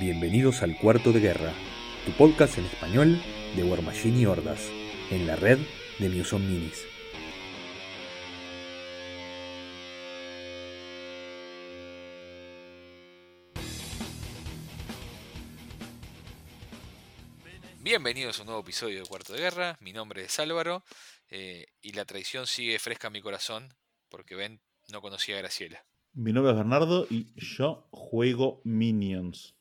Bienvenidos al Cuarto de Guerra, tu podcast en español de War Machine y Hordas, en la red de Muson Minis. Bienvenidos a un nuevo episodio de Cuarto de Guerra. Mi nombre es Álvaro eh, y la traición sigue fresca en mi corazón porque Ben no conocía a Graciela. Mi nombre es Bernardo y yo juego Minions.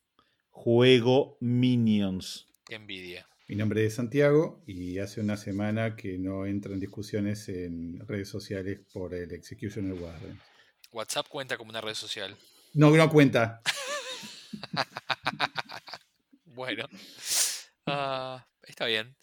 Juego Minions. Qué envidia. Mi nombre es Santiago y hace una semana que no entro en discusiones en redes sociales por el Executioner Warden. WhatsApp cuenta como una red social. No, no cuenta. bueno, ah, está bien.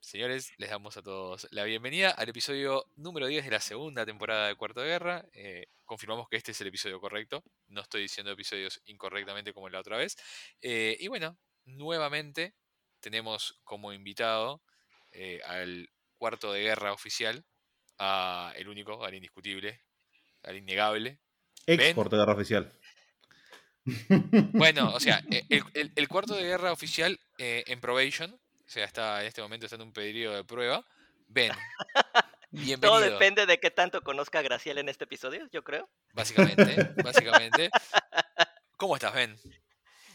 Señores, les damos a todos la bienvenida al episodio número 10 de la segunda temporada de Cuarto de Guerra. Eh, confirmamos que este es el episodio correcto. No estoy diciendo episodios incorrectamente como la otra vez. Eh, y bueno, nuevamente tenemos como invitado eh, al Cuarto de Guerra oficial, a el único, al indiscutible, al innegable. Ex Ben. Cuarto de Guerra Oficial. Bueno, o sea, e- el, el- el cuarto de guerra oficial eh, en probation, o sea, está en este momento está en un periodo de prueba. Ben, bienvenido. Todo depende de qué tanto conozca a Graciela en este episodio, yo creo. Básicamente, básicamente. ¿Cómo estás, Ben?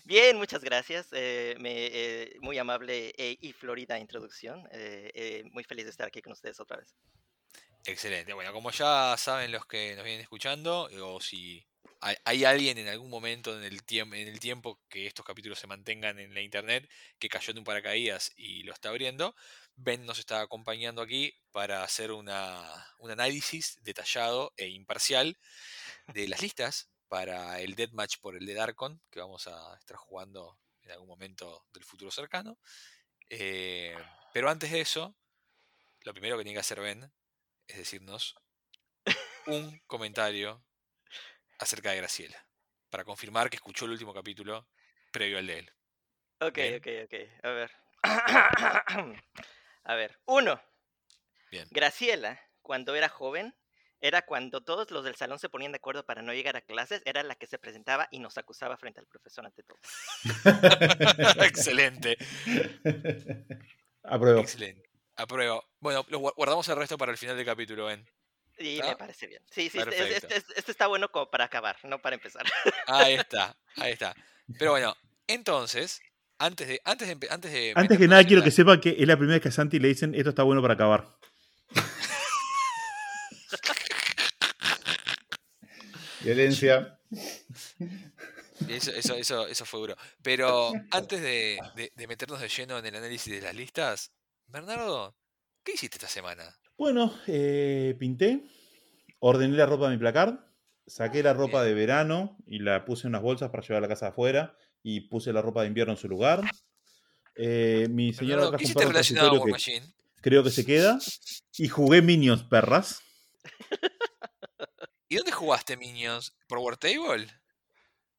Bien, muchas gracias. eh, me, eh, muy amable eh, y florida introducción. eh, muy feliz de estar aquí con ustedes otra vez. Excelente. Bueno, como ya saben los que nos vienen escuchando, o si hay, alguien en algún momento en el, tiempo que estos capítulos se mantengan en la internet, que cayó en un paracaídas y lo está abriendo, Ben nos está acompañando aquí para hacer una, un análisis detallado e imparcial de las listas para el Deathmatch por el de Darkon, que vamos a estar jugando en algún momento del futuro cercano. Eh, pero antes de eso, lo primero que tiene que hacer Ben es decirnos un comentario acerca de Graciela, para confirmar que escuchó el último capítulo previo al de él. Ok, Bien. ok, ok. A ver. a ver. Uno. Bien. Graciela, cuando era joven, era cuando todos los del salón se ponían de acuerdo para no llegar a clases, era la que se presentaba y nos acusaba frente al profesor ante todo. excelente, Apruebo. excelente. Apruebo. Bueno, lo gua- guardamos el resto para el final del capítulo, Ben. Y ¿Está? me parece bien. Sí, sí, este, este- este- este está bueno como para acabar, no para empezar. Ahí está, ahí está. Pero bueno, entonces, antes de, antes de, antes de Antes que nada, quiero que sepa que es la primera vez que a Santi le dicen esto está bueno para acabar. Violencia. Eso, eso, eso, eso fue duro. Pero antes de, de- de meternos de lleno en el análisis de las listas, Bernardo, ¿qué hiciste esta semana? Bueno, eh, pinté, ordené la ropa de mi placard, saqué la ropa de verano y la puse en unas bolsas para llevar a la casa afuera y puse la ropa de invierno en su lugar. Eh, mi señora Bernardo, trajo ¿qué un hiciste perro relacionado Machine? creo que se queda y jugué Minions, perras. ¿Y dónde jugaste Minions? ¿Por War Table?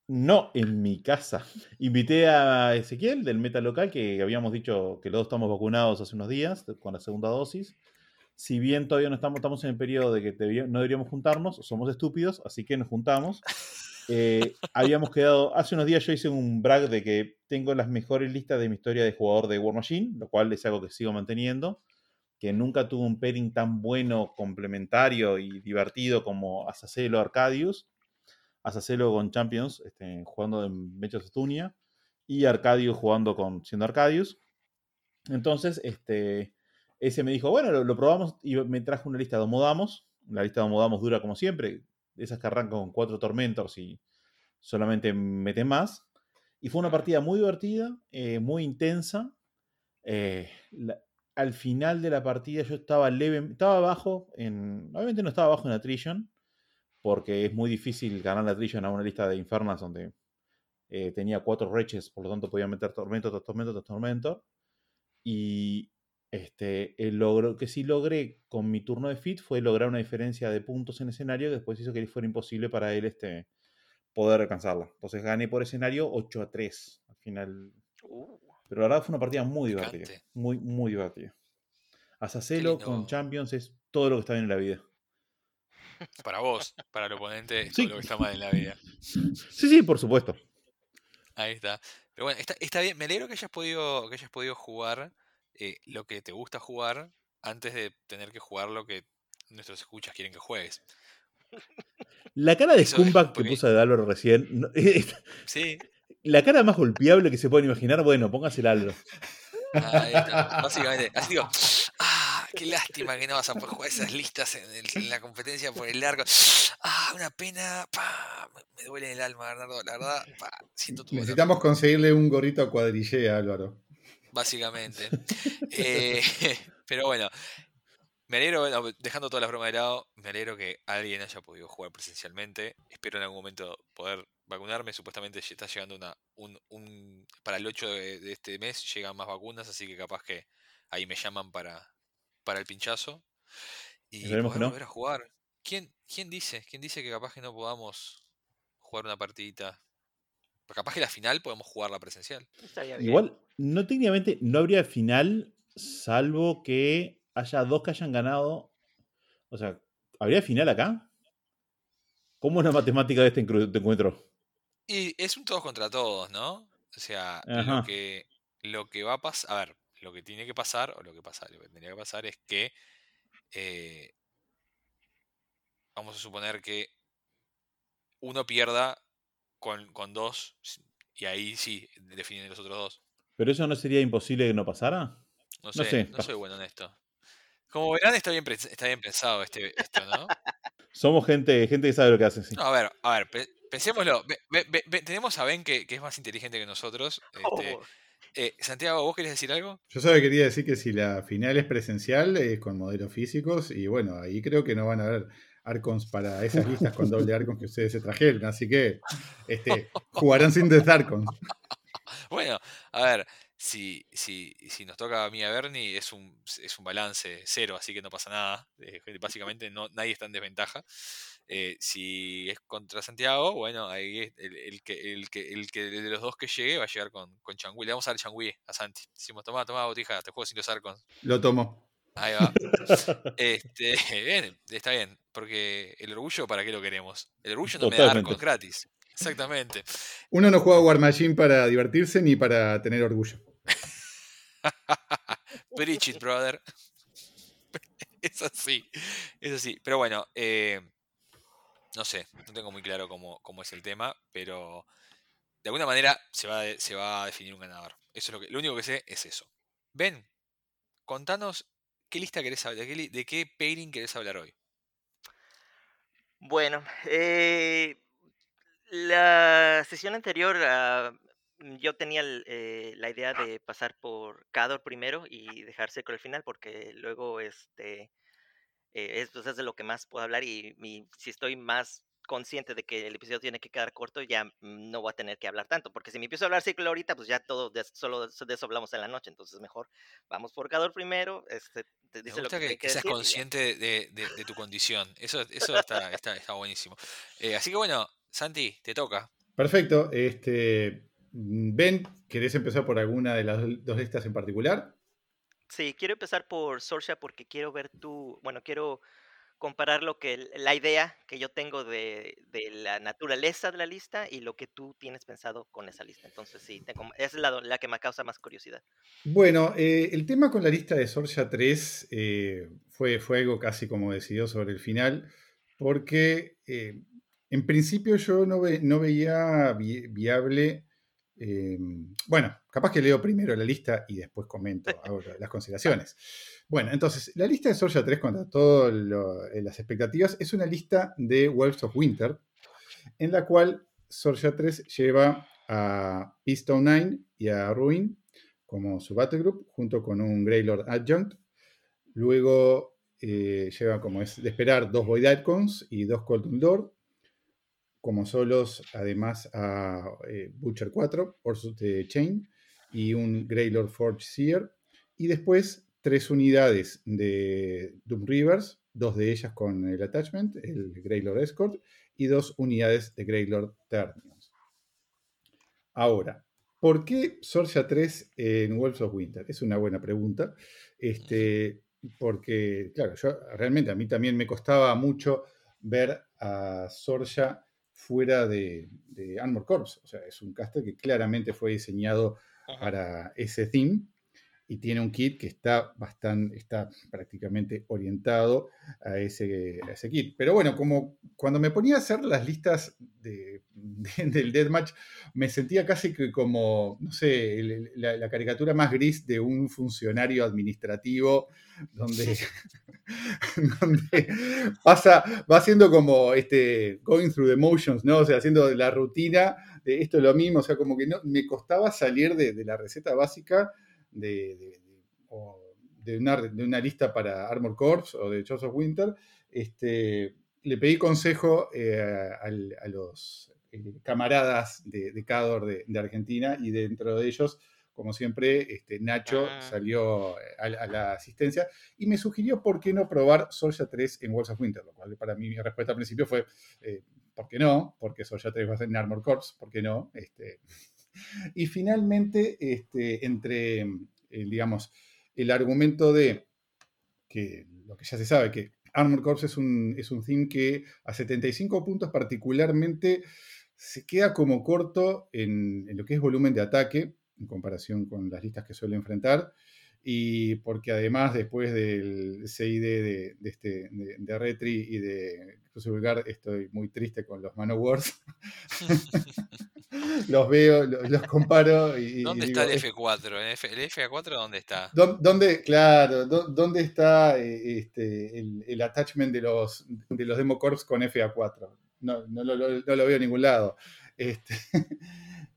No en mi casa. Invité a Ezequiel del Meta Local, que habíamos dicho que los dos estamos vacunados hace unos días con la segunda dosis. Si bien todavía no estamos, estamos en el periodo de que no deberíamos juntarnos, somos estúpidos, así que nos juntamos. Eh, habíamos quedado, hace unos días yo hice un brag de que tengo las mejores listas de mi historia de jugador de War Machine, lo cual es algo que sigo manteniendo, que nunca tuvo un pairing tan bueno, complementario y divertido como Azacelo Arcadius. Azacelo con Champions, este, jugando en Mechas Estunia, y Arcadius jugando con siendo Arcadius. Entonces, este, ese me dijo, bueno, lo, lo probamos y me trajo una lista de Homodamos. La lista de Homodamos dura como siempre, esas que arrancan con cuatro Tormentors y solamente meten más. Y fue una partida muy divertida, eh, muy intensa. Eh, la- al final de la partida yo estaba leve, estaba abajo, en, obviamente no estaba abajo en Attrition, porque es muy difícil ganar la Attrition a una lista de Infernas donde eh, tenía cuatro reches, por lo tanto podía meter tormento tras tormento tras tormento. Y este, el logro que sí logré con mi turno de fit fue lograr una diferencia de puntos en escenario que después hizo que fuera imposible para él este, poder alcanzarla. Entonces gané por escenario 8 a 3 al final. Uh, Pero la verdad fue una partida muy divertida. Muy, muy divertida. Azacelo con. Champions es todo lo que está bien en la vida. Para vos, para el oponente, es Sí. todo lo que está mal en la vida. Sí, sí, por supuesto. Ahí está. Pero bueno, está, está bien. Me alegro que hayas podido, que hayas podido jugar eh, lo que te gusta jugar antes de tener que jugar lo que nuestros escuchas quieren que juegues. La cara de Eso es, Scumbag que puso de Álvaro recién. no- Sí, la cara más golpeable que se pueden imaginar. Bueno, póngase el Álvaro. ahí está. Básicamente, así digo, ah, qué lástima que no vas a poder jugar esas listas en, el- en la competencia por el largo. Ah, una pena, pa, me, duele el alma, Bernardo, la verdad, pa, siento tu dolor. Necesitamos conseguirle un gorrito a cuadrille a Álvaro. Básicamente. Eh, pero bueno, me alegro, bueno, dejando todas las bromas de lado, me alegro que alguien haya podido jugar presencialmente. Espero en algún momento poder vacunarme. Supuestamente está llegando una, un, un- para el 8 de, de este mes llegan más vacunas, así que capaz que ahí me llaman para, para el pinchazo. Y que poder no. volver a jugar. ¿Quién, ¿Quién dice? ¿Quién dice que capaz que no podamos jugar una partidita? Capaz que la final podemos jugarla presencial. Igual, no técnicamente no habría final, salvo que haya dos que hayan ganado. O sea, ¿habría final acá? ¿Cómo es la matemática de este encuentro? Y es un todos contra todos, ¿no? O sea, lo que, lo que va a pasar, a ver, lo que tiene que pasar, o lo que pasa, lo que tendría que pasar es que eh, vamos a suponer que uno pierda con, con dos, y ahí sí definen los otros dos. ¿Pero eso no sería imposible que no pasara? No sé, No sé, no soy bueno en esto. Como verán, está bien, está bien pensado este, esto, ¿no? Somos gente, gente que sabe lo que hace, sí. No, a ver, a ver, pe- pensémoslo. Ve- ve- ve- ve- tenemos a Ben que, que es más inteligente que nosotros. Este, Oh, eh, Santiago, ¿vos querés decir algo? Yo solo quería decir que si la final es presencial, es con modelos físicos, y bueno, ahí creo que no van a haber Arcons para esas listas con doble Arcons que ustedes se trajeron, así que este, jugarán sin Death Arcons. Bueno, a ver, si, si, si nos toca a mí a Bernie, es un, es un balance cero, así que no pasa nada. Eh, básicamente no, nadie está en desventaja. Eh, si es contra Santiago, bueno, ahí es el, el que, el, que, el que de los dos que llegue va a llegar con, con Changui. Le vamos a dar Changui a Santi. Decimos, toma, toma, botija, te juego sin los arcos. Lo tomo. Ahí va. Este, bien, está bien, porque el orgullo, ¿para qué lo queremos? El orgullo no me da arcos gratis. Exactamente. Uno no juega War Machine para divertirse ni para tener orgullo. Preach it, brother. Es así, es así. Pero bueno, eh, no sé, no tengo muy claro cómo, cómo es el tema, pero de alguna manera se va, a- se va a definir un ganador. Eso es lo que, lo único que sé es eso. Ben, contanos qué lista querés hablar, de qué, de qué pairing querés hablar hoy. Bueno, eh, la sesión anterior ah, mm, yo tenía eh, la idea de pasar por Cador primero y dejar seco el final porque luego este eh, es, pues, es de lo que más puedo hablar y, y si estoy más consciente de que el episodio tiene que quedar corto ya no voy a tener que hablar tanto porque si me empiezo a hablar ciclo ahorita pues ya todo de, solo de eso hablamos en la noche entonces mejor vamos por Cador primero este te Me lo gusta que, que, hay que seas consciente de, de- de tu condición. Eso, eso está, está, está buenísimo. Eh, así que bueno, Santi, te toca. Perfecto. Este, ben, ¿querés empezar por alguna de las dos listas en particular? Sí, quiero empezar por Sorsha porque quiero ver tu, bueno, quiero comparar lo que la idea que yo tengo de, de la naturaleza de la lista y lo que tú tienes pensado con esa lista. Entonces sí, tengo, esa es la, que me causa más curiosidad. Bueno, eh, el tema con la lista de Sorja 3 eh, fue, fue algo casi como decidido sobre el final, porque eh, en principio yo no, ve- no veía vi- viable. bueno, capaz que leo primero la lista y después comento las consideraciones. Bueno, entonces, la lista de Sorja 3 contra todas las expectativas es una lista de Wolves of Winter, en la cual Sorja 3 lleva a Keystone 9 y a Ruin como su battle group, junto con un Greylord Adjunct. Luego eh, lleva, como es de esperar, dos Void Icons y dos Colton Lord. Como solos, además, a eh, Butcher 4, Orsus de Chain y un Greylord Forge Seer. Y después, tres unidades de Doom Rivers, dos de ellas con el attachment, el Greylord Escort, y dos unidades de Greylord Ternions. Ahora, ¿por qué Sorcia 3 en Wolves of Winter? Es una buena pregunta. Este, porque, claro, yo realmente a mí también me costaba mucho ver a Sorja fuera de, de Armor Corps. O sea, es un caster que claramente fue diseñado Ajá. para ese theme y tiene un kit que está bastante, está prácticamente orientado a ese, a ese kit. Pero bueno, como cuando me ponía a hacer las listas de, de- del Deathmatch, me sentía casi que como, no sé, el- la, la caricatura más gris de un funcionario administrativo, donde, donde pasa, va haciendo como este, going through the motions, ¿no? O sea, haciendo la rutina de esto es lo mismo, o sea, como que no, me costaba salir de, de la receta básica de, de- una, de una lista para Armor Corps o de of Winter. Este, le pedí consejo eh, a, los eh, camaradas de, de Cador de, de Argentina y dentro de ellos, como siempre, este, Nacho Ah. salió a, a la asistencia y me sugirió por qué no probar Soulja 3 en Worlds of Winter, lo cual para mí mi respuesta al principio fue, eh, ¿por qué no? Porque Soulja 3 va a ser en Armor Corps, ¿por qué no? Este, y finalmente, este, entre, eh, digamos, el argumento de que lo que ya se sabe, que Armor Corps es un, es un theme que a 75 puntos particularmente se queda como corto en, en lo que es volumen de ataque, en comparación con las listas que suele enfrentar, y porque además después del CID de, de este, de, de Retri y de Cruz Vulgar estoy muy triste con los Manowars. los veo, los, los comparo y, y ¿Dónde digo, está el es- F4? ¿El, F, el F4 dónde está? ¿Dó- ¿Dónde, claro, dó- dónde está eh, este, el, el attachment de los, de los Demo Corps con FA4? No, no, no lo veo en ningún lado. Este,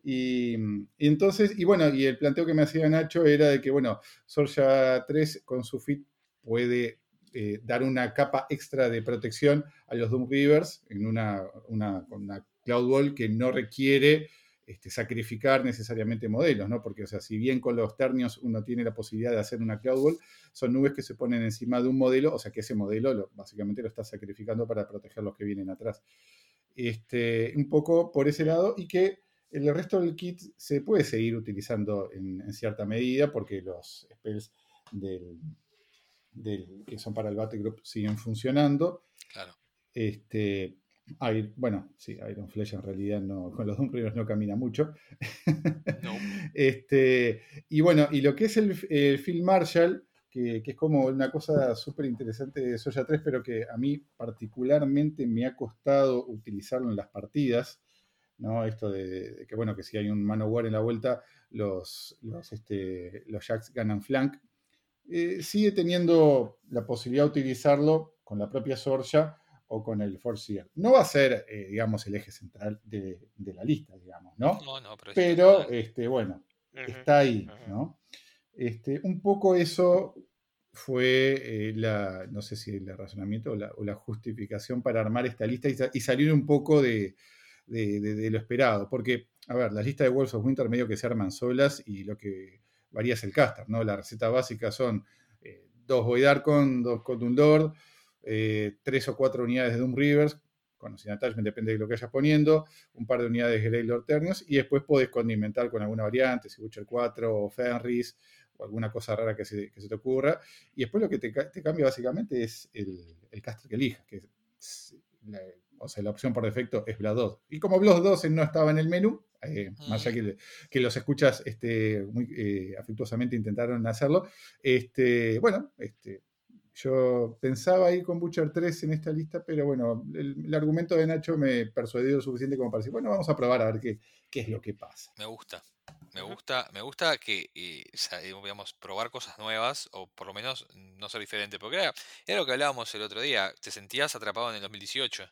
y, y entonces, y bueno, y el planteo que me hacía Nacho era de que, bueno, Sorja 3 con su fit puede eh, dar una capa extra de protección a los Doom Rivers en una, una Cloud Wall que no requiere este, sacrificar necesariamente modelos, ¿no? Porque, o sea, si bien con los ternios uno tiene la posibilidad de hacer una cloud wall, son nubes que se ponen encima de un modelo, o sea, que ese modelo lo- básicamente lo está sacrificando para proteger los que vienen atrás. Este, un poco por ese lado, y que el resto del kit se puede seguir utilizando en, en cierta medida, porque los spells del, del- que son para el Battle Group siguen funcionando. Claro. Este, bueno, sí, Iron Flesh en realidad no, con los Rivers no camina mucho. No. Este, y bueno, y lo que es el, el Phil Marshall, que, que es como una cosa súper interesante de Soya 3, pero que a mí particularmente me ha costado utilizarlo en las partidas, ¿no? Esto de, de que, bueno, que si hay un Manowar en la vuelta, los, los, este, los Jacks ganan flank. Eh, sigue teniendo la posibilidad de utilizarlo con la propia Sorja o con el Force. No va a ser, eh, digamos, el eje central de, de la lista, digamos, ¿no? No, no, pero, es Pero, intencional. este, bueno, está ahí. ¿no? Este, un poco eso fue eh, la, no sé si el razonamiento o la, o la justificación para armar esta lista y, y salir un poco de, de- lo esperado. Porque, a ver, las listas de Wolves of Winter medio que se arman solas y lo que varía es el caster, ¿no? La receta básica son eh, dos Void Archon, dos Cotton Lord, eh, tres o cuatro unidades de Doom Rivers, con sin attachment, depende de lo que vayas poniendo, un par de unidades de Grey Lord Ternios, y después podés condimentar con alguna variante, si Butcher 4 o Fenris, o alguna cosa rara que se, te ocurra. Y después lo que te cambia básicamente es el, el caster que elijas, que es la, o sea, la opción por defecto es Blood 2. Y como Blood 2 no estaba en el menú, eh, más allá que, que los escuchas este, muy eh, afectuosamente intentaron hacerlo, este, bueno, este, yo pensaba ir con Butcher 3 en esta lista, pero bueno, el, el argumento de Nacho me persuadió lo suficiente como para decir, bueno, vamos a probar a ver qué, qué es lo que pasa. Me gusta. Me gusta, me gusta que eh, eh, digamos, probar cosas nuevas o por lo menos no ser diferente. Porque era, era lo que hablábamos el otro día. Te sentías atrapado en el 2018.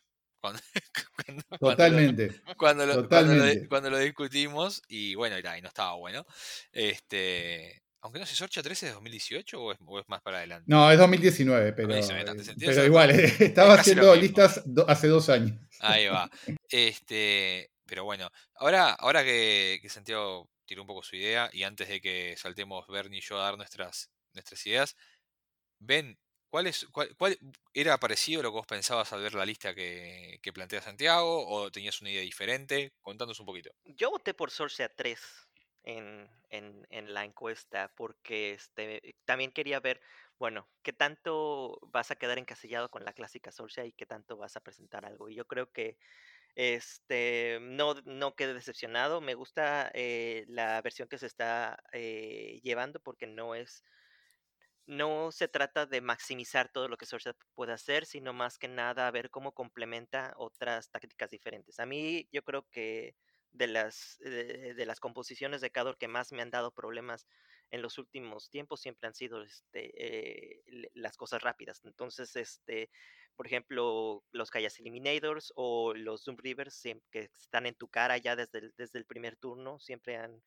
Cuando, cuando- Totalmente. cuando lo, cuando lo, cuando discutimos y bueno, y, no estaba bueno. Este, aunque no sé, ¿Sorcha 13 es 2018 o es, o es más para adelante? No, es 2019, pero, 2019, te eh, pero igual, estaba Es haciendo listas do- hace dos años. Ahí va. Este, pero bueno, ahora, ahora que, que Santiago tiró un poco su idea y antes de que saltemos Bernie y yo a dar nuestras, nuestras ideas, ven, ¿cuál, es, cuál, cuál- era parecido a lo que vos pensabas al ver la lista que, que plantea Santiago o tenías una idea diferente? Contándonos un poquito. Yo voté por Sorcia 3 en, en, en la encuesta porque este, también quería ver, bueno, qué tanto vas a quedar encasillado con la clásica Sorcia y qué tanto vas a presentar algo. Y yo creo que Este, no, no quedé decepcionado. Me gusta eh, la versión que se está eh, llevando porque no es no se trata de maximizar todo lo que Sorcerer puede hacer, sino más que nada ver cómo complementa otras tácticas diferentes. A mí yo creo que de las, eh, de, las composiciones de Cador que más me han dado problemas en los últimos tiempos siempre han sido este, eh, las cosas rápidas. Entonces, este, por ejemplo, los Callas Eliminators o los Doom Rivers que están en tu cara ya desde desde el primer turno, siempre han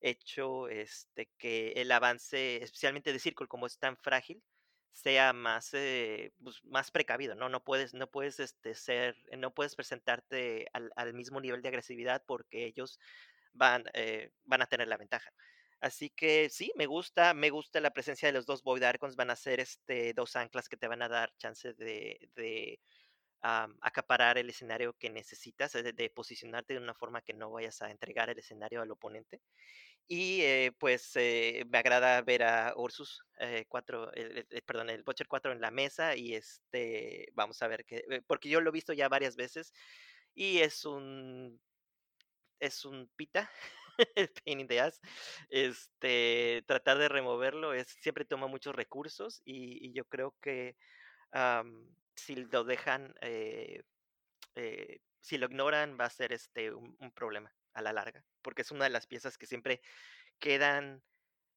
hecho este, que el avance, especialmente de Círculo, como es tan frágil, sea más, eh, pues, más precavido, ¿no? No puedes, no puedes este, ser, no puedes presentarte al, mismo nivel de agresividad porque ellos van, eh, van a tener la ventaja. Así que sí, me gusta, me gusta la presencia de los dos Void Archons, van a ser este, dos anclas que te van a dar chance de, acaparar el escenario que necesitas, de, de, posicionarte de una forma que no vayas a entregar el escenario al oponente. Y eh, pues eh, me agrada ver a Ursus 4, eh, perdón, el Butcher 4 en la mesa y este, vamos a ver qué, porque yo lo he visto ya varias veces y es un, es un pita, pain in the ass. Este, tratar de removerlo es, siempre toma muchos recursos y, yo creo que si lo dejan, si lo ignoran va a ser este un problema a la larga, porque es una de las piezas que siempre quedan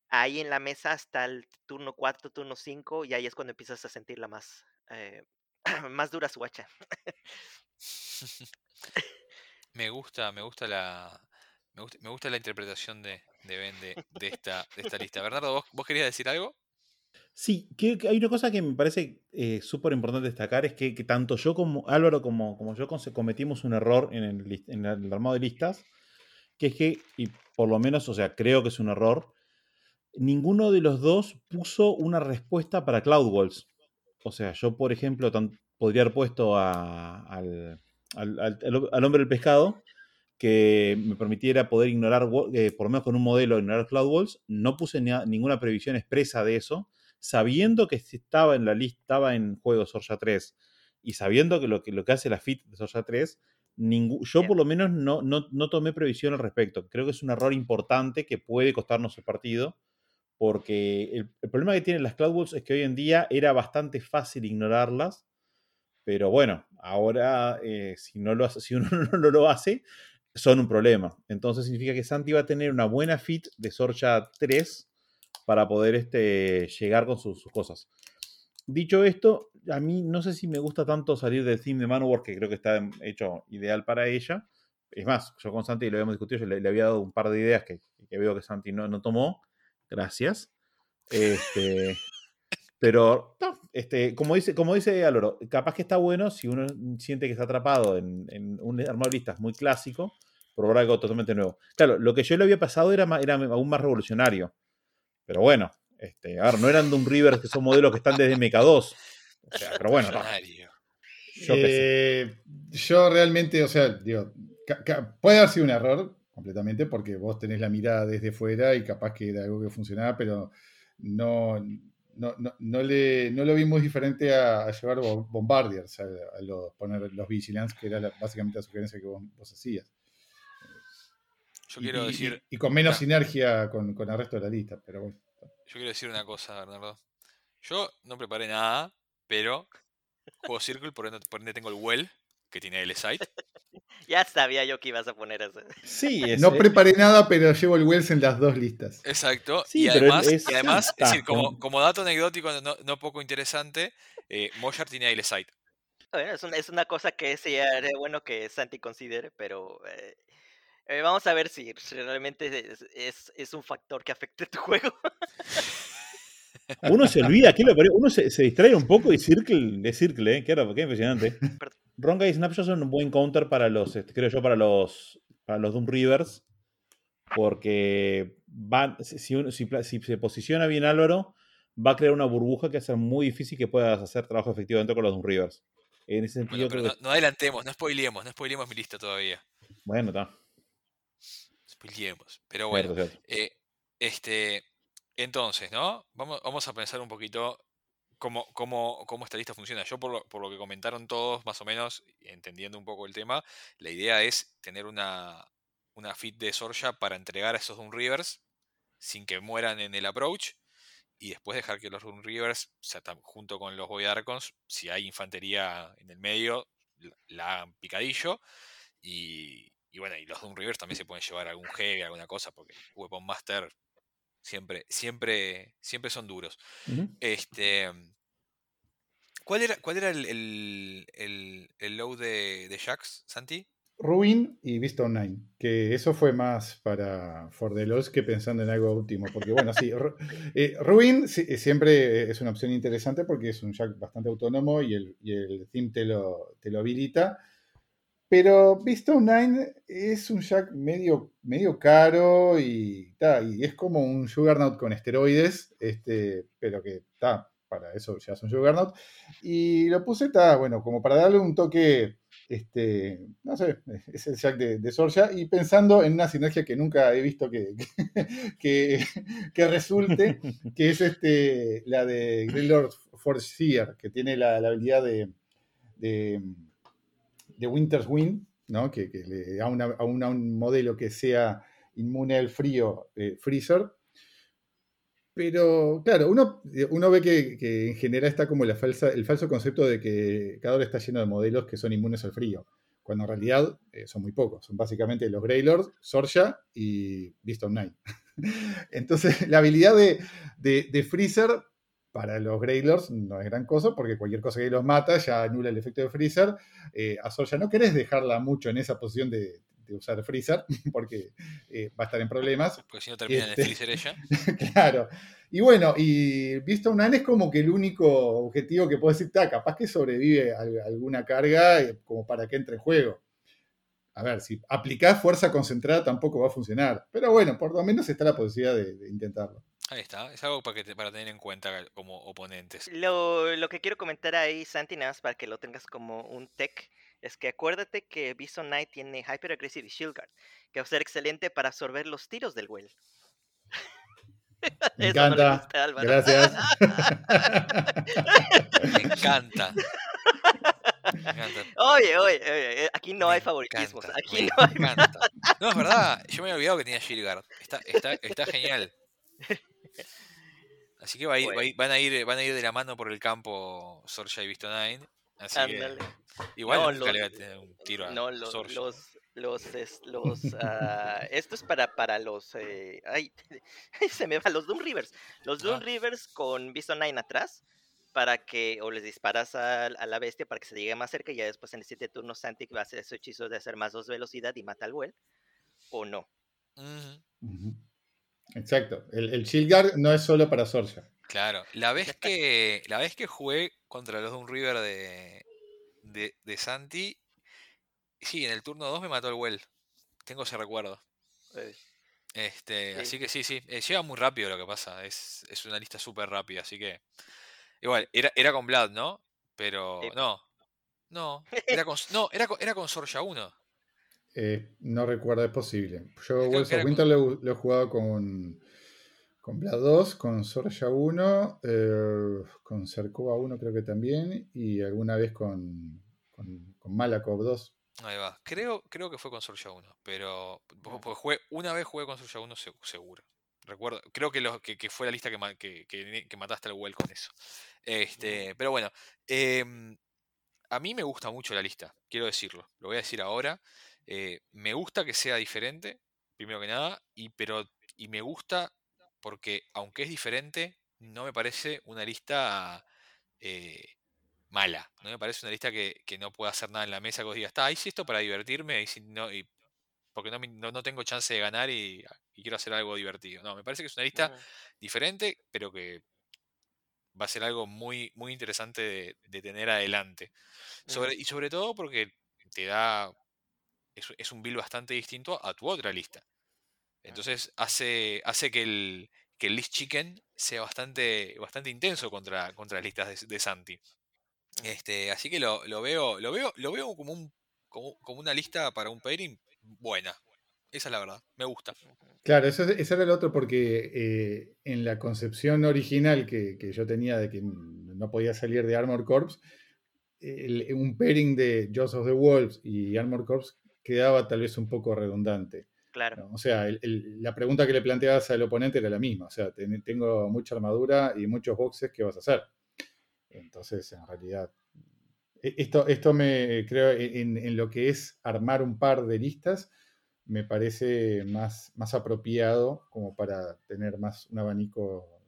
ahí en la mesa hasta el turno 4, turno 5, y ahí es cuando empiezas a sentirla más, eh, más dura su hacha. me gusta, me gusta la. Me gusta, la interpretación de, de Ben de, esta, de esta lista. Bernardo, ¿vos, ¿vos, querías decir algo? Sí, que, hay una cosa que me parece eh, súper importante destacar, es que, tanto yo como Álvaro como, como yo cometimos un error en el, en el armado de listas, que es que, y por lo menos, o sea, creo que es un error, ninguno de los dos puso una respuesta para Cloud Walls. O sea, yo, por ejemplo, podría haber puesto al, hombre del pescado que me permitiera poder ignorar, eh, por lo menos con un modelo, ignorar Cloud Walls. No puse ninguna previsión expresa de eso, sabiendo que estaba en la lista, estaba en juego Sorja 3 y sabiendo que lo que, lo que hace la FIT de Sorja 3 yo por lo menos no, no, tomé previsión al respecto. Creo que es un error importante que puede costarnos el partido, porque el, problema que tienen las Cloud Walls es que hoy en día era bastante fácil ignorarlas, pero bueno, ahora eh, si, no lo si uno no lo hace, son un problema. Entonces significa que Santi va a tener una buena fit de Sorcha 3 para poder este, llegar con sus cosas. Dicho esto, a mí no sé si me gusta tanto salir del theme de Manowar, que creo que está hecho ideal para ella. Es más, yo con Santi lo habíamos discutido, yo le, había dado un par de ideas que, veo que Santi no, no tomó. Gracias. Este, pero, este, como dice, como dice Aloro, capaz que está bueno si uno siente que está atrapado en, un armado de listas muy clásico, probar algo totalmente nuevo. Claro, lo que yo le había pasado era, era aún más revolucionario. Pero bueno, este, a ver, no eran Doom Rivers que son modelos que están desde MK2. O sea, pero bueno, eh, Yo, realmente, o sea, digo, puede haber sido un error completamente porque vos tenés la mirada desde fuera y capaz que era algo que funcionaba, pero no, no, no, le, no lo vimos diferente a, llevar Bombardiers, a, los, poner los Vigilance, que era básicamente la sugerencia que vos, hacías. Yo quiero decir. Y, con menos sinergia con, con, el resto de la lista, pero bueno. Yo quiero decir una cosa, Bernardo. Yo no preparé nada, pero juego Circle, por ende, tengo el Well, que tiene el site. ya sabía yo que ibas a poner eso. Sí, no preparé nada, pero llevo el Wells en las dos listas. Exacto. y, además, y además, es decir, como, dato anecdótico no, poco interesante, eh, tiene el site. Bueno, es, una, es una cosa que sería bueno que Santi considere, pero eh, eh, vamos a ver si realmente es, un factor que afecte tu juego. Uno se olvida, uno se, distrae un poco y Circle es Circle, ¿eh? Qué, qué impresionante. Ronga y Snapshot son un buen counter para los, este, creo yo, para los, para los Doom Rivers. Porque van, si, si, se posiciona bien Álvaro, va a crear una burbuja que hace muy difícil que puedas hacer trabajo efectivo dentro con los Doom Rivers. En ese sentido, no, adelantemos, no spoilemos, no spoilemos mi lista todavía. Bueno, está. Pero bueno, eh, este, entonces, ¿no? Vamos, vamos a pensar un poquito cómo, cómo, cómo esta lista funciona. Yo por lo, por lo que comentaron todos, más o menos, entendiendo un poco el tema, la idea es tener una, una fit de Sorja para entregar a esos Doom Rivers sin que mueran en el approach y después dejar que los Doom Rivers, o sea, tam- junto con los Void Archons, si hay infantería en el medio, la hagan picadillo. Y, y bueno, y los Doom Rivers también se pueden llevar algún heavy, alguna cosa, porque Weapon Master siempre, siempre, siempre son duros. Este. ¿Cuál era, cuál era el, el, el, el low de, de Jax, Santi? Ruin y Vista Online, que eso fue más para For the Lost que pensando en algo último, porque bueno, sí, eh, Ruin sí, eh, siempre es una opción interesante porque es un jack bastante autónomo y el, y el theme te lo, te lo habilita, pero Vista Online es un jack medio, medio caro y, ta, y es como un Juggernaut con esteroides, este, pero que está, para eso ya es un Juggernaut, y lo puse, ta, bueno, como para darle un toque este, no sé, es el Jack de, de Sorja, y pensando en una sinergia que nunca he visto que, que, que resulte, que es este, la de Greylord Forseer, que tiene la, la habilidad de, de, de Winter's Wind, ¿no? que, le da a, un modelo que sea inmune al frío, eh, Freezer. Pero, claro, uno, ve que, en general está como el falso concepto de que cada hora está lleno de modelos que son inmunes al frío, cuando en realidad eh, son muy pocos. Son básicamente los Greylords, Sorja y Beast of Night. Entonces, la habilidad de, de Freezer para los Greylords no es gran cosa, porque cualquier cosa que los mata ya anula el efecto de Freezer. Eh, a Sorja no querés dejarla mucho en esa posición de, de usar Freezer, porque eh, va a estar en problemas. Porque si no termina en Este- el freezer ella. claro. Y bueno, y Vista Unan es como que el único objetivo que puedo decir, está, capaz que sobrevive a alguna carga eh, como para que entre en juego. A ver, si aplicás fuerza concentrada tampoco va a funcionar. Pero bueno, por lo menos está la posibilidad de, de intentarlo. Ahí está. Es algo para, que te- para tener en cuenta como oponentes. Lo, lo que quiero comentar ahí, Santi, nada más para que lo tengas como un tech, es que acuérdate que Bison Knight tiene Hyper Aggressive y Shield Guard, que va a ser excelente para absorber los tiros del Well. Me Eso no encanta. gusta. Gracias. Me encanta. Me encanta. Oye, oye, oye, eh, aquí no Me hay favoritismos. encanta, Aquí me no hay. encanta. No, es verdad. Yo me había olvidado que tenía Shilgard. Está, está, está genial. Así que va a ir- va a ir- van, a ir, van a ir de la mano por el campo Sorja y Visto Nine. Así que igual No, nunca los- le va a tener un tiro a No, lo- Sorja. los, los, es- los, ah, esto es para, para los, eh, ay, se me va, los Doom Rivers, los Doom Ah. Rivers con Bison Nine atrás, para que, o les disparas a, a la bestia para que se llegue más cerca y ya después en el siguiente turno Santi va a hacer ese hechizo de hacer más dos velocidad y mata al Well, o no. Ujú, Ujú. Exacto. El, el Shield Guard no es solo para Sorja. Claro. La vez que la vez que jugué contra los Doom River de, de, de Santi, sí, en el turno 2 me mató el Well. Tengo ese recuerdo. Eh, Este, Sí. así que sí, sí. eh, llega muy rápido lo que pasa. Es, es una lista súper rápida, así que. Igual, era, era con Vlad, ¿no? Pero. Sí. No. No. Era con, no, era con, era con Sorja 1. Eh, no recuerdo, es posible. Yo que of Winter lo, lo he jugado con, con Vlad 2, con Sorja 1, eh, con Cercova 1 creo que también, y alguna vez con, con, con Malakov 2. Ahí va. Creo, creo que fue con Sorja 1. Pero. po- porque jugué- una vez jugué con Sorja 1 se- seguro. Recuerdo. Creo que, lo, que, que fue la lista que, ma- que, que- que mataste al Well con eso. Este, pero bueno. em, a mí me gusta mucho la lista. Quiero decirlo. Lo voy a decir ahora. Eh, me gusta que sea diferente. Primero que nada. Y, pero, y me gusta porque, aunque es diferente, no me parece una lista. eh, mala. No me parece una lista que, que no pueda hacer nada en la mesa que vos digas, está, hice esto para divertirme y si no, y- porque no, no, no tengo chance de ganar y, y quiero hacer algo divertido. No, me parece que es una lista diferente, pero que va a ser algo muy, muy interesante de, de tener adelante. Sobre, y sobre todo porque te da. Es, es un build bastante distinto a tu otra lista. Entonces hace, hace que el, que el list chicken sea bastante, bastante intenso contra, contra las listas de, de Santi. Este, así que lo, lo veo, lo veo, lo veo como un, como, como una lista para un pairing buena. Esa es la verdad, me gusta. Claro, eso, ese era el otro porque eh, en la concepción original que, que, yo tenía de que no podía salir de Armor Corps, el, un pairing de Jaws of the Wolves y Armor Corps quedaba tal vez un poco redundante. Claro. O sea, el, el, la pregunta que le planteabas al oponente era la misma. O sea, ten, tengo mucha armadura y muchos boxes, ¿qué vas a hacer? Entonces, en realidad, e, esto, esto me creo en, en, lo que es armar un par de listas, me parece más, más apropiado como para tener más un abanico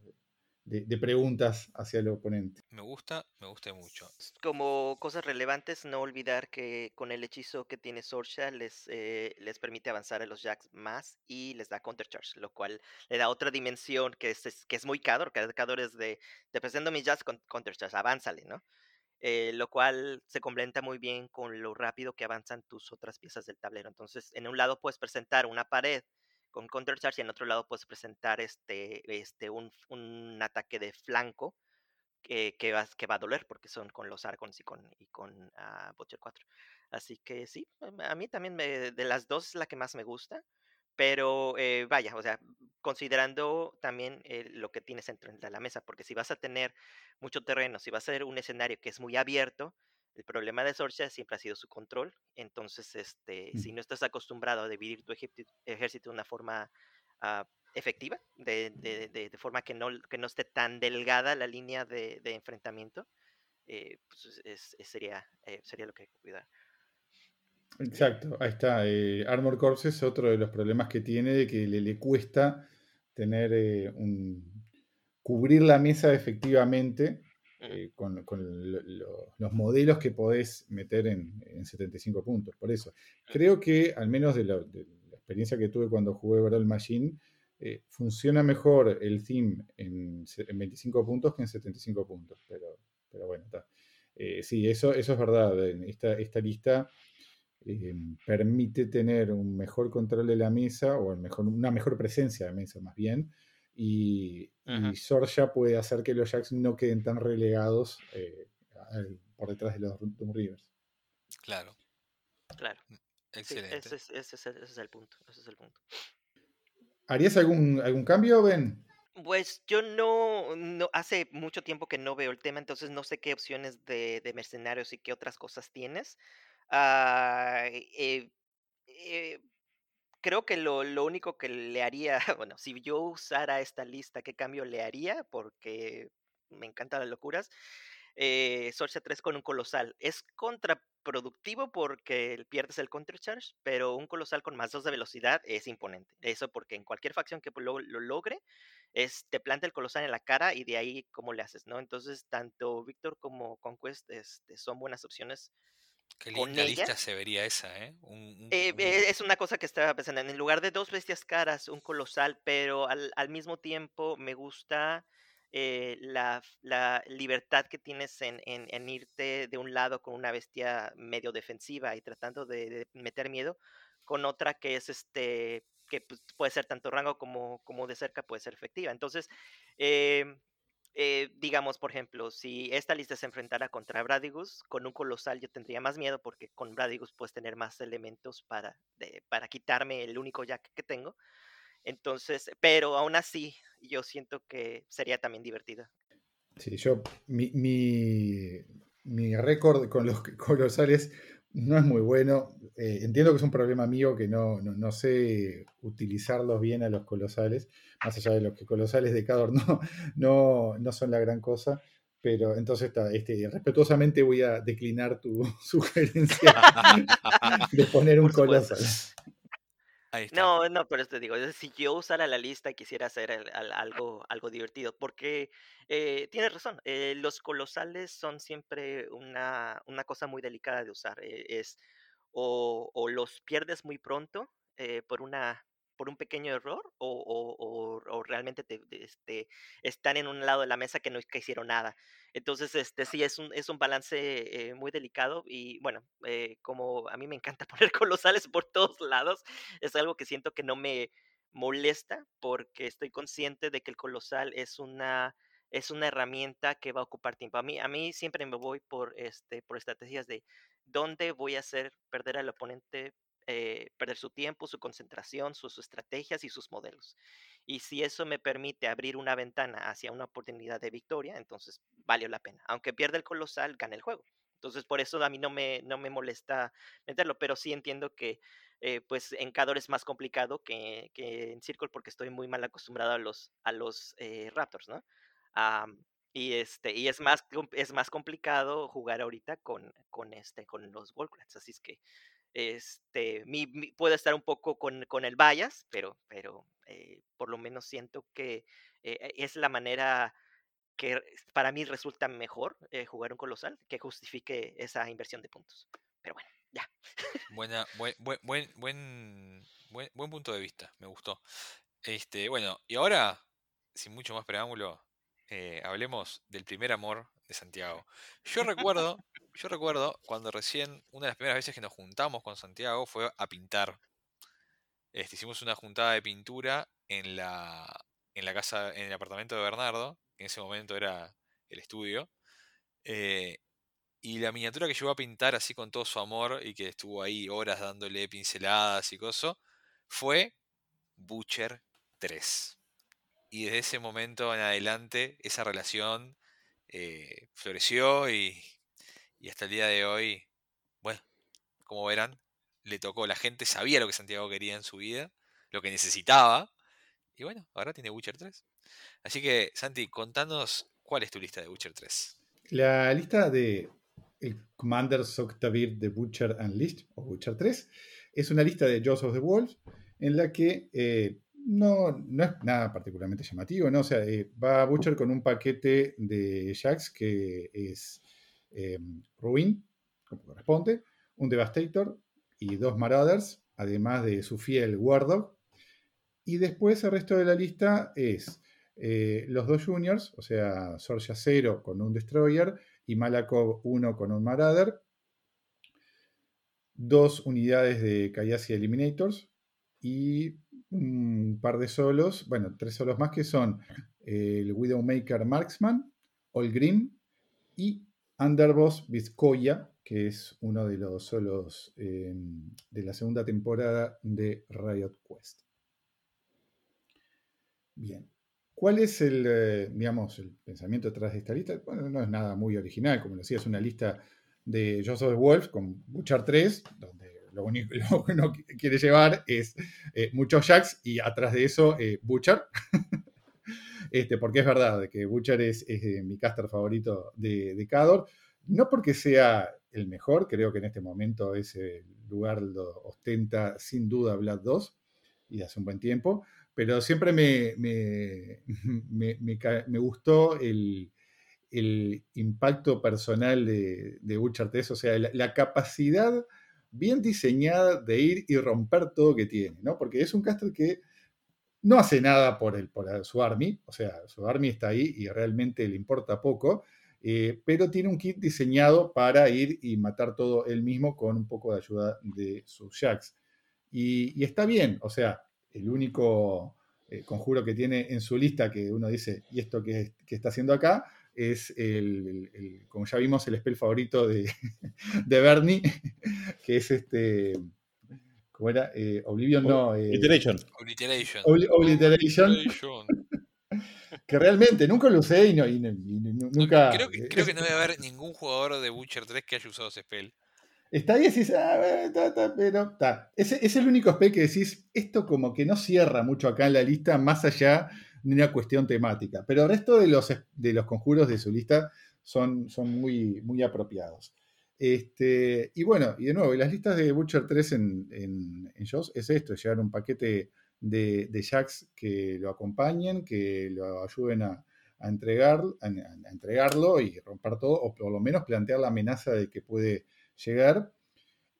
de, de, preguntas hacia el oponente. Me gusta, me gusta mucho. Como cosas relevantes, no olvidar que con el hechizo que tiene Sorsha les, eh, les permite avanzar a los jacks más y les da countercharge, lo cual le da otra dimensión que es, que es muy Cador, que Cador es de, te presento mis jacks con countercharge, avánzale, ¿no? Eh, lo cual se complementa muy bien con lo rápido que avanzan tus otras piezas del tablero. Entonces, en un lado puedes presentar una pared con countercharge y en otro lado puedes presentar este, este, un, un ataque de flanco que, que, va, que va a doler porque son con los Argons y con, y con uh, Butcher 4. Así que sí, a mí también de las dos es la que más me gusta. Pero eh, vaya, o sea, considerando también eh, lo que tienes entre la mesa, porque si vas a tener mucho terreno, si vas a ser un escenario que es muy abierto, el problema de Sorcia siempre ha sido su control. Entonces, este, mm. si no estás acostumbrado a dividir tu ejército de una forma uh, efectiva, de, de, de, de, forma que no, que no esté tan delgada la línea de, enfrentamiento, eh, pues es, es, sería, eh, sería lo que hay que cuidar. Exacto, ahí está. Eh, Armor Corps es otro de los problemas que tiene, de que le, le cuesta tener un, cubrir la mesa efectivamente eh, con, con lo, lo, los modelos que podés meter en, en, 75 puntos. Por eso, creo que al menos de, la experiencia que tuve cuando jugué Brawl Machine, eh, funciona mejor el theme en, en, 25 puntos que en 75 puntos. Pero, pero bueno, está. Eh, sí, eso, eso es verdad. Esta, esta lista permite tener un mejor control de la mesa o el mejor, una mejor presencia de mesa más bien. Y, y Sorja puede hacer que los Jacks no queden tan relegados eh, por detrás de los Doom Rivers. Claro. Claro. Excelente. Sí, ese, es, ese, es, ese, es, el punto. Ese es el punto. ¿Harías algún, algún cambio, Ben? Pues yo no, no, hace mucho tiempo que no veo el tema, entonces no sé qué opciones de, de mercenarios y qué otras cosas tienes. Uh, eh, eh, creo que lo, lo, único que le haría, bueno, si yo usara esta lista, ¿qué cambio le haría? Porque me encantan las locuras. Eh, Sorcia 3 con un colosal. Es contraproductivo porque pierdes el countercharge, pero un colosal con más 2 de velocidad es imponente. Eso porque en cualquier facción que lo, lo logre, es, te planta el colosal en la cara y de ahí cómo le haces, ¿no? Entonces, tanto Victor como Conquest este, son buenas opciones Qué linda lista se vería esa, ¿eh? Un, un, eh, un... Es una cosa que estaba pensando. En lugar de dos bestias caras, un colosal, pero al, al mismo tiempo me gusta eh, la, la, libertad que tienes en, en, en, irte de un lado con una bestia medio defensiva y tratando de, de meter miedo, con otra que es este que pues, puede ser tanto rango como, como de cerca, puede ser efectiva. Entonces, eh, eh, digamos, por ejemplo, si esta lista se enfrentara contra Bradigus, con un colosal yo tendría más miedo porque con Bradigus puedes tener más elementos para, para quitarme el único jack que tengo. Entonces, pero aún así, yo siento que sería también divertido. Sí, yo, mi, mi récord con los colosales no es muy bueno. Eh, entiendo que es un problema mío que no, no, no, sé utilizarlos bien a los colosales, más allá de los que colosales de Cador no, no, no son la gran cosa. Pero entonces, este, respetuosamente voy a declinar tu sugerencia de poner un colosal. No, no, pero te digo, si yo usara la lista quisiera hacer el, el, algo, algo divertido, porque eh, tienes razón, eh, los colosales son siempre una, una, cosa muy delicada de usar. Eh, es o, o, los pierdes muy pronto eh, por una por un pequeño error o, o, o realmente te, este, están en un lado de la mesa que no que hicieron nada. Entonces, este sí, es un, es un balance eh, muy delicado y bueno, eh, como a mí me encanta poner colosales por todos lados, es algo que siento que no me molesta porque estoy consciente de que el colosal es una es una herramienta que va a ocupar tiempo. A mí, a mí siempre me voy por, este, por estrategias de dónde voy a hacer perder al oponente eh, perder su tiempo, su concentración, sus estrategias y sus modelos. Y si eso me permite abrir una ventana hacia una oportunidad de victoria, entonces valió la pena. Aunque pierda el colosal, gane el juego. Entonces, por eso a mí no me, no me molesta meterlo, pero sí entiendo que eh, pues en Cador es más complicado que, que, en Circle porque estoy muy mal acostumbrado a los, a los eh, Raptors, ¿no? y este, y es más, es más complicado jugar ahorita con, con, este, con los Volcrats, así es que este, mi, puedo estar un poco con, con el bias, pero, pero eh, por lo menos siento que es la manera que para mí resulta mejor jugar un colosal que justifique esa inversión de puntos. Pero bueno, ya. Buena, buen, buen, buen, buen, buen punto de vista, me gustó. Este, bueno, y ahora, sin mucho más preámbulo, eh, hablemos del primer amor de Santiago. Yo recuerdo, yo recuerdo cuando recién, una de las primeras veces que nos juntamos con Santiago fue a pintar. Este, hicimos una juntada de pintura en la, en la casa, en el apartamento de Bernardo, que en ese momento era el estudio. Eh, y la miniatura que llegó a pintar así con todo su amor y que estuvo ahí horas dándole pinceladas y cosas, fue Butcher 3. Y desde ese momento en adelante esa relación eh, floreció y, hasta el día de hoy, bueno, como verán, le tocó, la gente sabía lo que Santiago quería en su vida, lo que necesitaba, y bueno, ahora tiene Butcher 3. Así que, Santi, contanos cuál es tu lista de Butcher 3. La lista de el Commander Octavir de Butcher Unleashed, o Butcher 3, es una lista de Jaws of the Wolves en la que eh, no, no, es nada particularmente llamativo, ¿no? O sea, eh, va Butcher con un paquete de Jacks que es eh, Ruin, como corresponde, un Devastator y dos Marauders, además de su fiel Wardog. Y después el resto de la lista es los dos Juniors, o sea, Sorja 0 con un Destroyer y Malakov 1 con un Marauder, dos unidades de Kayasi Eliminators y un par de solos, bueno, tres solos más que son el Widowmaker Marksman, All Green y Underboss Vizcoya, que es uno de los solos em, de la segunda temporada de Riot Quest. Bien. ¿Cuál es el, eh, digamos, el pensamiento detrás de esta lista? Bueno, no es nada muy original, como decía, es una lista de Joseph Wolf con Butcher 3, donde lo único que uno quiere llevar es eh, muchos jacks y atrás de eso eh, Butcher. este, porque es verdad que Butcher es, mi caster favorito de, de Cador. No porque sea el mejor, creo que en este momento ese lugar lo ostenta sin duda Vlad 2 y hace un buen tiempo, pero siempre me, me, gustó el, impacto personal de, de Butcher 3, o sea, la, capacidad bien diseñada de ir y romper todo que tiene, ¿no? Porque es un caster que no hace nada por, el, por su army, o sea, su army está ahí y realmente le importa poco, eh, pero tiene un kit diseñado para ir y matar todo él mismo con un poco de ayuda de sus jacks. y está bien, o sea, el único eh, conjuro que tiene en su lista que uno dice, ¿y esto qué, está haciendo acá? Es el, como ya vimos, el spell favorito de, de Bernie, que es este. ¿Cómo era? Eh, Oblivion, no. Eh, Obliteration. Obliteration. que realmente nunca lo usé y, no, nunca. Creo que, creo que no debe haber ningún jugador de Butcher 3 que haya usado ese spell. Está ahí y decís, ah, pero está. Es el único spell que decís, esto como que no cierra mucho acá en la lista, más allá de una cuestión temática. Pero el resto de los, de los conjuros de su lista son, son muy, muy apropiados. Este, y bueno, y de nuevo, las listas de Butcher 3 en, en, es esto, es llevar un paquete de, de, jacks que lo acompañen, que lo ayuden a, entregar, a, entregarlo y romper todo, o por lo menos plantear la amenaza de que puede llegar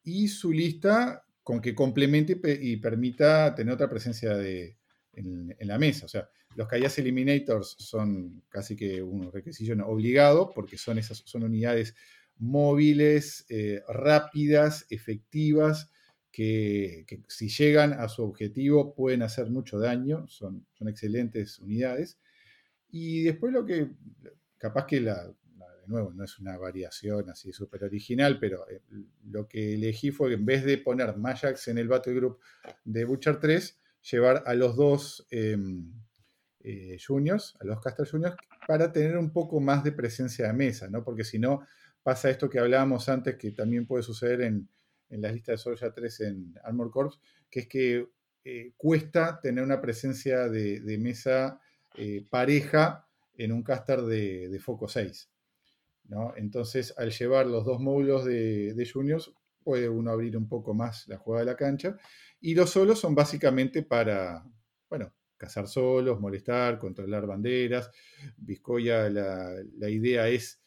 y su lista con que complemente y permita tener otra presencia de, en, la mesa. O sea, los Kayas Eliminators son casi que un requisito obligado porque son, esas, son unidades móviles, eh, rápidas, efectivas, que, si llegan a su objetivo pueden hacer mucho daño, son, son excelentes unidades. Y después lo que, capaz que la, de nuevo, no es una variación así súper original, pero eh, lo que elegí fue que en vez de poner Majax en el Battle Group de Butcher 3, llevar a los dos em, eh, juniors, a los Caster Juniors, para tener un poco más de presencia de mesa, ¿no? Porque si no, pasa esto que hablábamos antes, que también puede suceder en, en la lista de Soulja 3 en Armor Corps, que es que eh, cuesta tener una presencia de, mesa eh, pareja en un caster de, foco 6. ¿no? Entonces, al llevar los dos módulos de, juniors, puede uno abrir un poco más la jugada de la cancha. Y los solos son básicamente para, bueno, cazar solos, molestar, controlar banderas. Vizcoya, la, idea es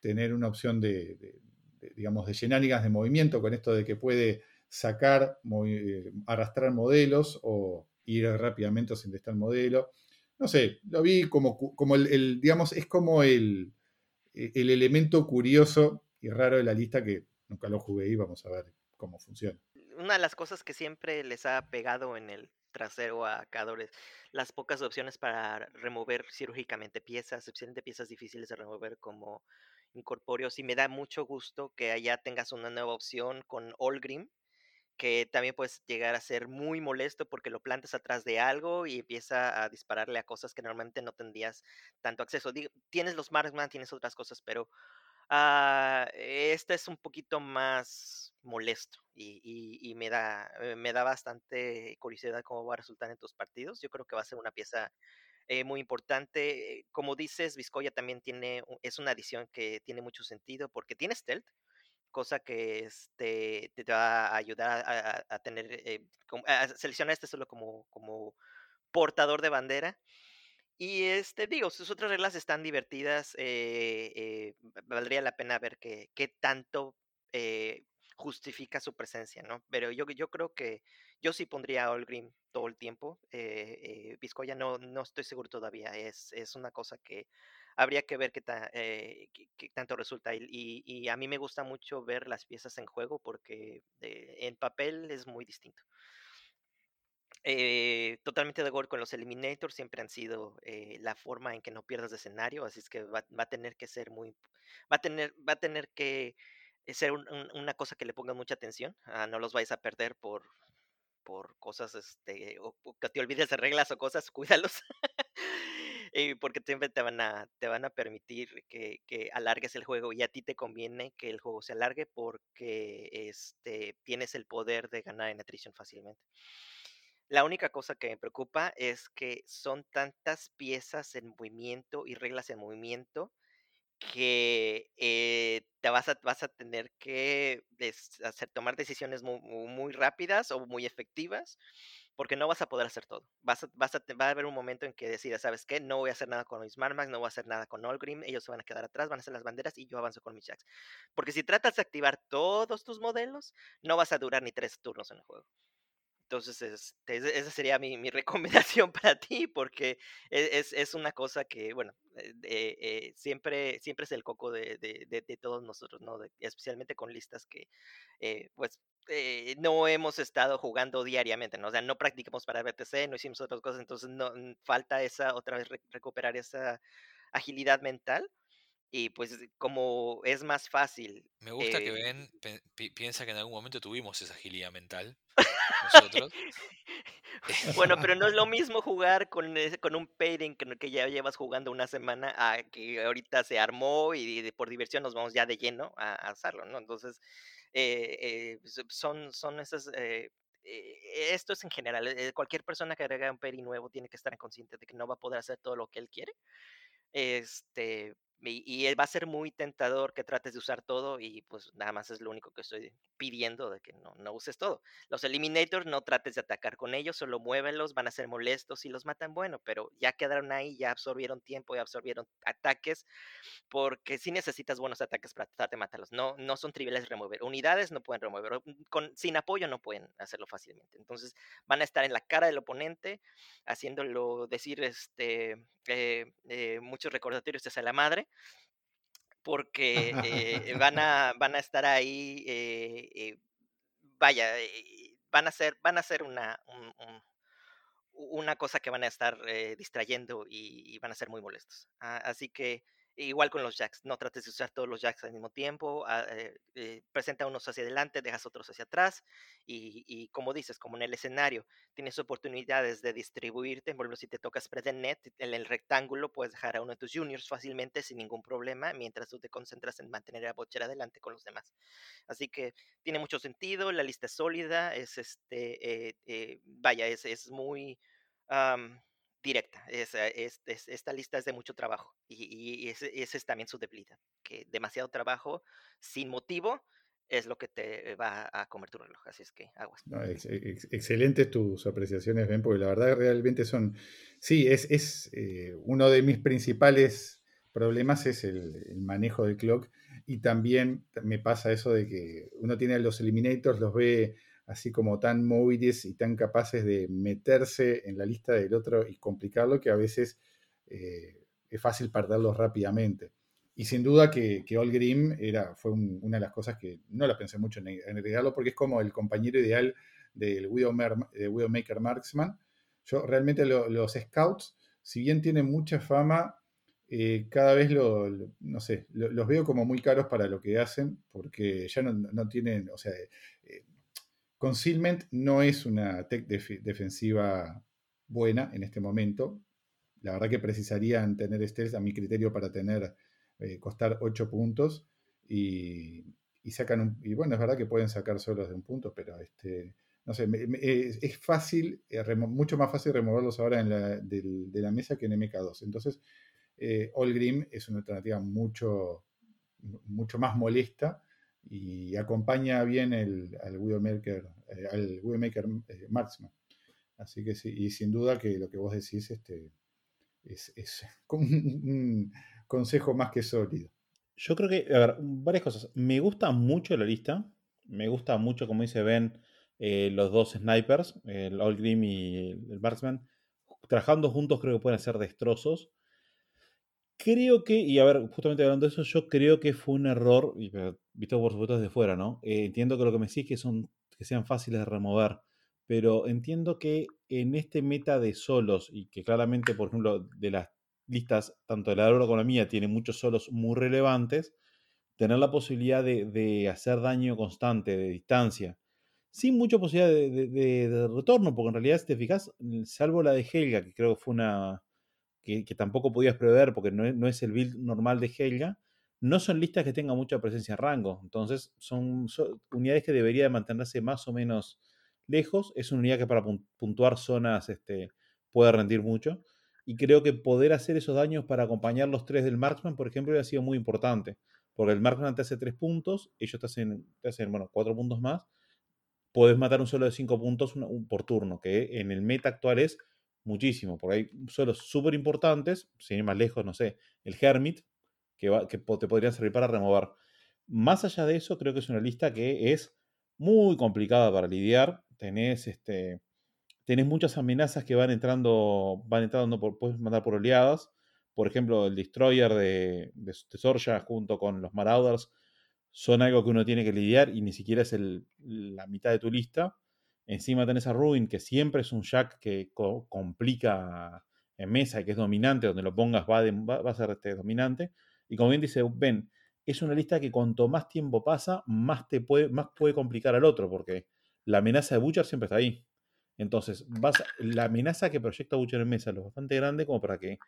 tener una opción de, digamos, de shenanigans de movimiento con esto de que puede sacar, eh, arrastrar modelos o ir rápidamente sin el modelo. No sé, lo vi como, como el, digamos, es como el, e, el elemento curioso y raro de la lista que nunca lo jugué y vamos a ver cómo funciona. Una de las cosas que siempre les ha pegado en el trasero a Cadores, las pocas opciones para remover quirúrgicamente piezas, especialmente piezas difíciles de remover como incorpóreos, y me da mucho gusto que allá tengas una nueva opción con Allgrim, que también puedes llegar a ser muy molesto porque lo plantas atrás de algo y empieza a dispararle a cosas que normalmente no tendrías tanto acceso. tienes los Marksman, tienes otras cosas, pero ah, este es un poquito más molesto y, me, da, eh, me da bastante curiosidad cómo va a resultar en tus partidos. Yo creo que va a ser una pieza eh, muy importante. Como dices, Vizcoya también tiene, es una adición que tiene mucho sentido porque tiene stealth, cosa que este, te va a ayudar a, tener, eh, a seleccionar este solo como, como portador de bandera. Y este, digo, sus otras reglas están divertidas. Eh, eh, valdría la pena ver qué, qué tanto justifica su presencia, ¿no? Pero yo, yo creo que yo sí pondría a Allgrim todo el tiempo. Eh, Vizcoya no, no estoy seguro todavía. Es, es una cosa que habría que ver qué, eh, tanto resulta. Y, a mí me gusta mucho ver las piezas en juego porque eh, en papel es muy distinto. Eh, totalmente de acuerdo con los Eliminators, siempre han sido la forma en que no pierdas escenario, así es que va, a tener que ser muy, va a tener, va a tener que ser una cosa que le ponga mucha atención, ah, no los vais a perder por, por cosas, este, o, que te olvides de reglas o cosas, cuídalos. Eh, porque siempre te van a, te van a permitir que, que, alargues el juego y a ti te conviene que el juego se alargue porque este, tienes el poder de ganar en atrición fácilmente. La única cosa que me preocupa es que son tantas piezas en movimiento y reglas en movimiento que eh, te vas a, vas a tener que hacer, tomar decisiones muy, rápidas o muy efectivas porque no vas a poder hacer todo. Vas a, vas a, va a haber un momento en que decidas, ¿sabes qué? No voy a hacer nada con mis Marmax, no voy a hacer nada con Allgrim, ellos se van a quedar atrás, van a hacer las banderas y yo avanzo con mis Jacks. Porque si tratas de activar todos tus modelos, no vas a durar ni tres turnos en el juego. Entonces, esa sería mi, mi, recomendación para ti, porque e, es, una cosa que, bueno, eh, eh, siempre, siempre es el coco de, todos nosotros, ¿no? especialmente con listas que, eh, pues, no hemos estado jugando diariamente, ¿no? O sea, no practicamos para BTC, no hicimos otras cosas, entonces no, falta esa, otra vez recuperar esa agilidad mental. Y pues como es más fácil. Me gusta que Ben piensa que en algún momento tuvimos esa agilidad mental. Nosotros. bueno, pero no es lo mismo jugar con, con un pairing que, que ya llevas jugando una semana a que ahorita se armó y por diversión nos vamos ya de lleno a, hacerlo, ¿no? Entonces, eh, eh, son, son esas... Eh, esto es en general, cualquier persona que agrega un pairing nuevo tiene que estar consciente de que no va a poder hacer todo lo que él quiere. Este, y, va a ser muy tentador que trates de usar todo y pues nada más es lo único que estoy pidiendo de que no, no uses todo. Los Eliminators no trates de atacar con ellos, solo muévelos, van a ser molestos y los matan, bueno, pero ya quedaron ahí, ya absorbieron tiempo, ya absorbieron ataques, porque si necesitas buenos ataques para tratar de matarlos. No, no son triviales remover. Unidades no pueden remover, mm, con, sin apoyo no pueden hacerlo fácilmente. Entonces van a estar en la cara del oponente, haciéndolo decir este, eh, eh, muchos recordatorios hacia la madre porque eh, van, a, van a estar ahí, eh, eh, vaya, van a ser, van a ser una, una cosa que van a estar distrayendo y, van a ser muy molestos. Ah, así que Igual con los jacks, no trates de usar todos los jacks al mismo tiempo, ah, eh, eh, presenta unos hacia adelante, dejas otros hacia atrás y, como dices, como en el escenario, tienes oportunidades de distribuirte, por ejemplo, si te tocas spread net, en el rectángulo puedes dejar a uno de tus juniors fácilmente sin ningún problema, mientras tú te concentras en mantener a Butcher adelante con los demás. Así que tiene mucho sentido, la lista es sólida, es este, eh, vaya, es, es muy directa. esta lista es de mucho trabajo y, ese, es también su debilidad, que demasiado trabajo sin motivo es lo que te va a comer tu reloj. Así es que aguas. excelentes tus apreciaciones, Ben, porque la verdad realmente son... Sí, es, es eh, uno de mis principales problemas es el, el, manejo del clock y también me pasa eso de que uno tiene los eliminators, los ve así como tan móviles y tan capaces de meterse en la lista del otro y complicarlo que a veces eh, es fácil perderlos rápidamente. Y sin duda que, que All Grim era, fue una de las cosas que no la pensé mucho en, agregarlo porque es como el compañero ideal del Widowmaker, Marksman. Yo realmente los Scouts, si bien tienen mucha fama, eh, cada vez no sé, los veo como muy caros para lo que hacen, porque ya no, no tienen, o sea, eh, Concealment no es una tech defensiva buena en este momento. La verdad que precisarían tener stealth a mi criterio para tener eh, costar 8 puntos y, sacan un, y bueno, es verdad que pueden sacar solos de un punto, pero este, no sé, es, fácil, eh, mucho más fácil removerlos ahora en la, de la mesa que en MK2. Entonces, eh, All Grim es una alternativa mucho, mucho más molesta y acompaña bien el, al Widowmaker, eh, eh, Marksman. Así que sí, y sin duda que lo que vos decís este, es, es un, consejo más que sólido. Yo creo que, a ver, varias cosas. Me gusta mucho la lista. Me gusta mucho, como dice Ben, eh, los dos snipers, el All Grim y el Marksman. Trabajando juntos creo que pueden hacer destrozos creo que, y a ver, justamente hablando de eso, yo creo que fue un error, y, visto por supuesto desde fuera, ¿no? Eh, entiendo que lo que me decís es que, son, que sean fáciles de remover, pero entiendo que en este meta de solos, y que claramente, por ejemplo, de las listas, tanto de la de como la mía, tiene muchos solos muy relevantes, tener la posibilidad de, hacer daño constante, de distancia, sin mucha posibilidad de, de, retorno, porque en realidad, si te fijas, salvo la de Helga, que creo que fue una, que, tampoco podías prever porque no es, el build normal de Helga, no son listas que tengan mucha presencia en rango. Entonces, son, unidades que deberían mantenerse más o menos lejos. Es una unidad que para puntuar zonas este, puede rendir mucho. Y creo que poder hacer esos daños para acompañar los tres del Marksman, por ejemplo, ha sido muy importante. Porque el Marksman te hace tres puntos, ellos te hacen, te hacen bueno, cuatro puntos más. Puedes matar un solo de cinco puntos por turno, que en el meta actual es muchísimo, porque hay suelos súper importantes, sin ir más lejos, no sé, el Hermit, que, que te podría servir para remover. Más allá de eso, creo que es una lista que es muy complicada para lidiar. Tenés, este, tenés muchas amenazas que van entrando, van entrando, por, puedes mandar por oleadas. Por ejemplo, el Destroyer de, de, Sorja junto con los Marauders son algo que uno tiene que lidiar y ni siquiera es el, la mitad de tu lista. Encima tenés a Ruin, que siempre es un jack que complica en mesa y que es dominante, donde lo pongas va, va, a ser este dominante. Y como bien dice Ben, es una lista que cuanto más tiempo pasa, más, te puede, más puede complicar al otro, porque la amenaza de Butcher siempre está ahí. Entonces, vas, la amenaza que proyecta Butcher en mesa es lo bastante grande como para que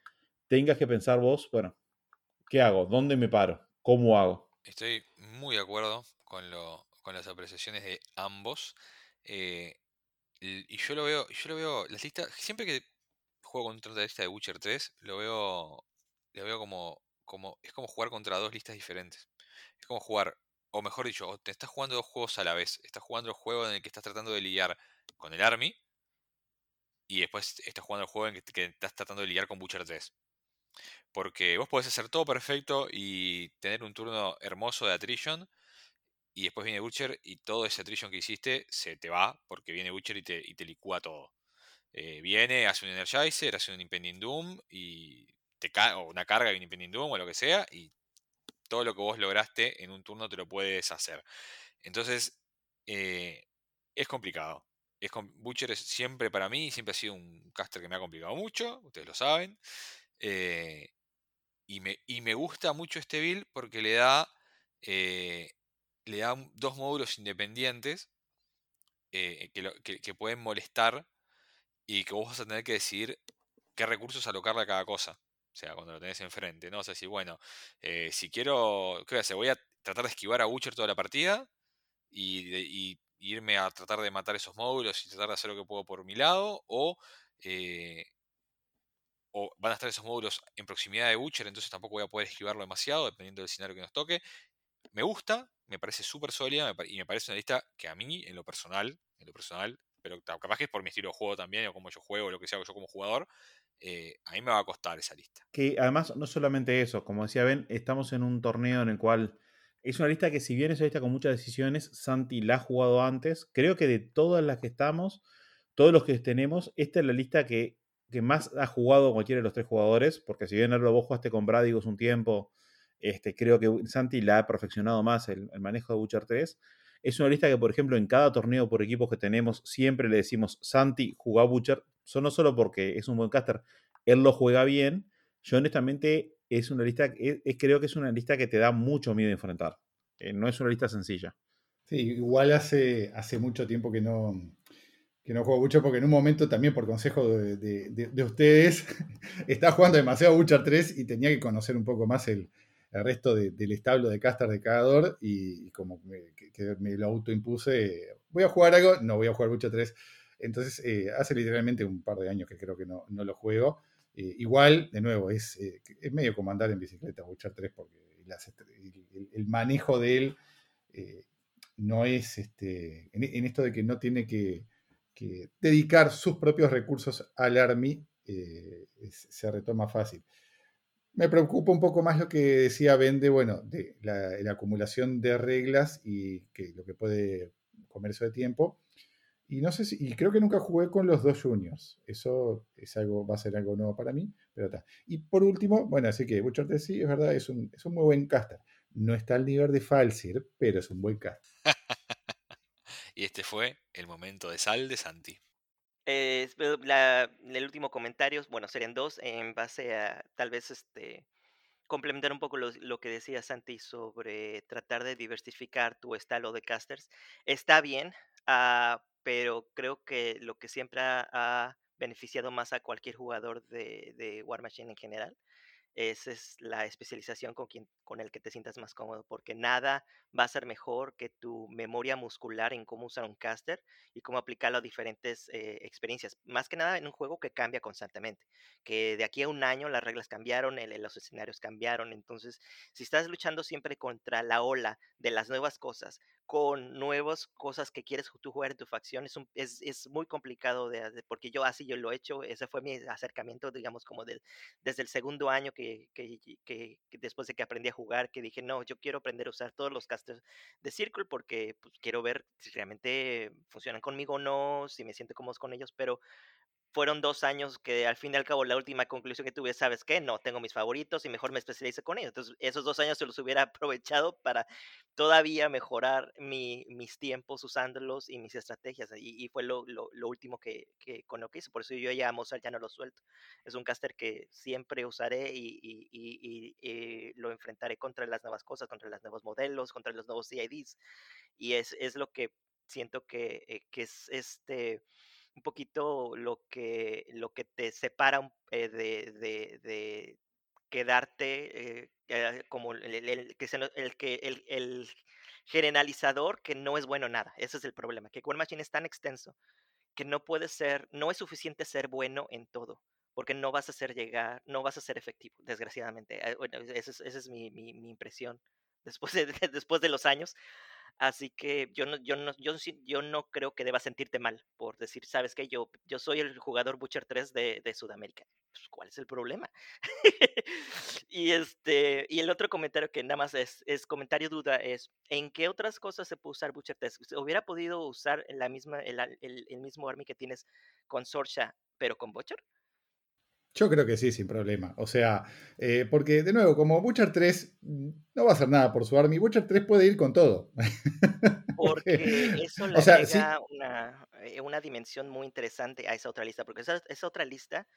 tengas que pensar vos, bueno, ¿qué hago? ¿Dónde me paro? ¿Cómo hago? Estoy muy de acuerdo con, lo, con las apreciaciones de ambos. Eh, y yo lo veo, yo lo veo, las listas, siempre que juego contra la lista de Witcher 3, lo veo, lo veo como, como, es como jugar contra dos listas diferentes. Es como jugar, o mejor dicho, te estás jugando dos juegos a la vez. Estás jugando el juego en el que estás tratando de lidiar con el Army, y después estás jugando el juego en el que, estás tratando de lidiar con Butcher 3. Porque vos podés hacer todo perfecto y tener un turno hermoso de attrition, y después viene Butcher y todo ese attrition que hiciste se te va porque viene Butcher y te, y te licúa todo. Eh, viene, hace un Energizer, hace un Impending Doom y te o una carga de un Impending Doom o lo que sea y todo lo que vos lograste en un turno te lo puedes hacer. Entonces, eh, es complicado. Es Butcher es siempre para mí, siempre ha sido un caster que me ha complicado mucho, ustedes lo saben. Eh, y, me, y me gusta mucho este build porque le da, le da dos módulos independientes eh, que, pueden molestar y que vos vas a tener que decidir qué recursos alocarle a cada cosa. O sea, cuando lo tenés enfrente, ¿no? O sea, si, bueno, eh, si quiero, ¿qué voy a? Voy a tratar de esquivar a Butcher toda la partida y, irme a tratar de matar esos módulos y tratar de hacer lo que puedo por mi lado, o, eh, van a estar esos módulos en proximidad de Butcher, entonces tampoco voy a poder esquivarlo demasiado, dependiendo del escenario que nos toque. Me gusta, me parece súper sólida y me parece una lista que a mí, en lo personal, en lo personal, pero capaz que es por mi estilo de juego también, o como yo juego, o lo que sea yo como jugador, eh, a mí me va a costar esa lista. Que además, no solamente eso, como decía Ben, estamos en un torneo en el cual es una lista que si bien es una lista con muchas decisiones, Santi la ha jugado antes. Creo que de todas las que estamos, todos los que tenemos, esta es la lista que, que más ha jugado cualquiera de los tres jugadores, porque si bien Erlo vos jugaste con Bradigos un tiempo, este, creo que Santi la ha perfeccionado más el, manejo de Butcher 3. Es una lista que, por ejemplo, en cada torneo por equipos que tenemos, siempre le decimos, Santi, juega Butcher, no solo porque es un buen caster, él lo juega bien. Yo honestamente es una lista, creo que es una lista que te da mucho miedo enfrentar. Eh, no es una lista sencilla. Sí, igual hace, hace mucho tiempo que no, que no juego mucho porque en un momento también por consejo de, ustedes estaba jugando demasiado Butcher 3 y tenía que conocer un poco más el, resto del establo de caster de cagador y, como me, que, me lo autoimpuse, voy a jugar algo, no voy a jugar Butcher 3. Entonces eh, hace literalmente un par de años que creo que no, no lo juego. Eh, igual, de nuevo, es, eh, es, medio como andar en bicicleta, Witcher 3, porque el, manejo de él no es este, en, esto de que no tiene que, dedicar sus propios recursos al ARMY, se retoma fácil. Me preocupa un poco más lo que decía Vende, bueno, de la, acumulación de reglas y que lo que puede comerse de tiempo. Y no sé si, y creo que nunca jugué con los dos juniors. Eso es algo, va a ser algo nuevo para mí, pero está. Y por último, bueno, así que Butcher T sí, es verdad, es un, es un muy buen caster. No está al nivel de Falsir, pero es un buen caster. y este fue el momento de sal de Santi. Eh, el último comentario, bueno, serían dos, en base a tal vez este complementar un poco lo, que decía Santi sobre tratar de diversificar tu estilo de casters. Está bien, uh, pero creo que lo que siempre ha, beneficiado más a cualquier jugador de, de War Machine en general esa es la especialización con, quien, con el que te sientas más cómodo, porque nada va a ser mejor que tu memoria muscular en cómo usar un caster y cómo aplicarlo a diferentes eh, experiencias. Más que nada en un juego que cambia constantemente, que de aquí a un año las reglas cambiaron, los escenarios cambiaron, entonces si estás luchando siempre contra la ola de las nuevas cosas, con nuevas cosas que quieres tú jugar en tu facción, es, es, es muy complicado de, porque yo así yo lo he hecho, ese fue mi acercamiento, digamos, como desde el segundo año que que, después de que aprendí a jugar, que dije, no, yo quiero aprender a usar todos los casters de Circle porque pues, quiero ver si realmente funcionan conmigo o no, si me siento cómodo con ellos, pero fueron dos años que al fin y al cabo la última conclusión que tuve, ¿sabes qué? No, tengo mis favoritos y mejor me especialice con ellos. Entonces, esos dos años se los hubiera aprovechado para todavía mejorar mi, mis tiempos usándolos y mis estrategias. Y, fue lo, lo, último que, que, con lo que hice. Por eso yo ya a Mozart ya no lo suelto. Es un caster que siempre usaré y, y, y, lo enfrentaré contra las nuevas cosas, contra los nuevos modelos, contra los nuevos CIDs. Y es, es lo que siento que, eh, que es este un poquito lo que, lo que te separa eh, de, quedarte eh, eh, como el, que el, generalizador que no es bueno nada. Ese es el problema, que War Machine es tan extenso que no puede ser, no es suficiente ser bueno en todo, porque no vas a ser llegar, no vas a ser efectivo, desgraciadamente. Bueno, esa es, esa es mi, mi, impresión después de, después de los años. Así que yo no, yo no, yo, yo no creo que deba sentirte mal por decir, sabes que yo, yo soy el jugador Butcher 3 de, de Sudamérica. Pues, ¿Cuál es el problema? y este, y el otro comentario que nada más es, es comentario duda es ¿en qué otras cosas se puede usar Butcher 3? ¿Hubiera podido usar la misma, el, el, el mismo army que tienes con Sorsha, pero con Butcher? Yo creo que sí, sin problema. O sea, eh, porque de nuevo, como Butcher 3 mm, no va a hacer nada por su army, Butcher 3 puede ir con todo. Porque eso le da eh, una, dimensión muy interesante a esa otra lista, porque esa, otra lista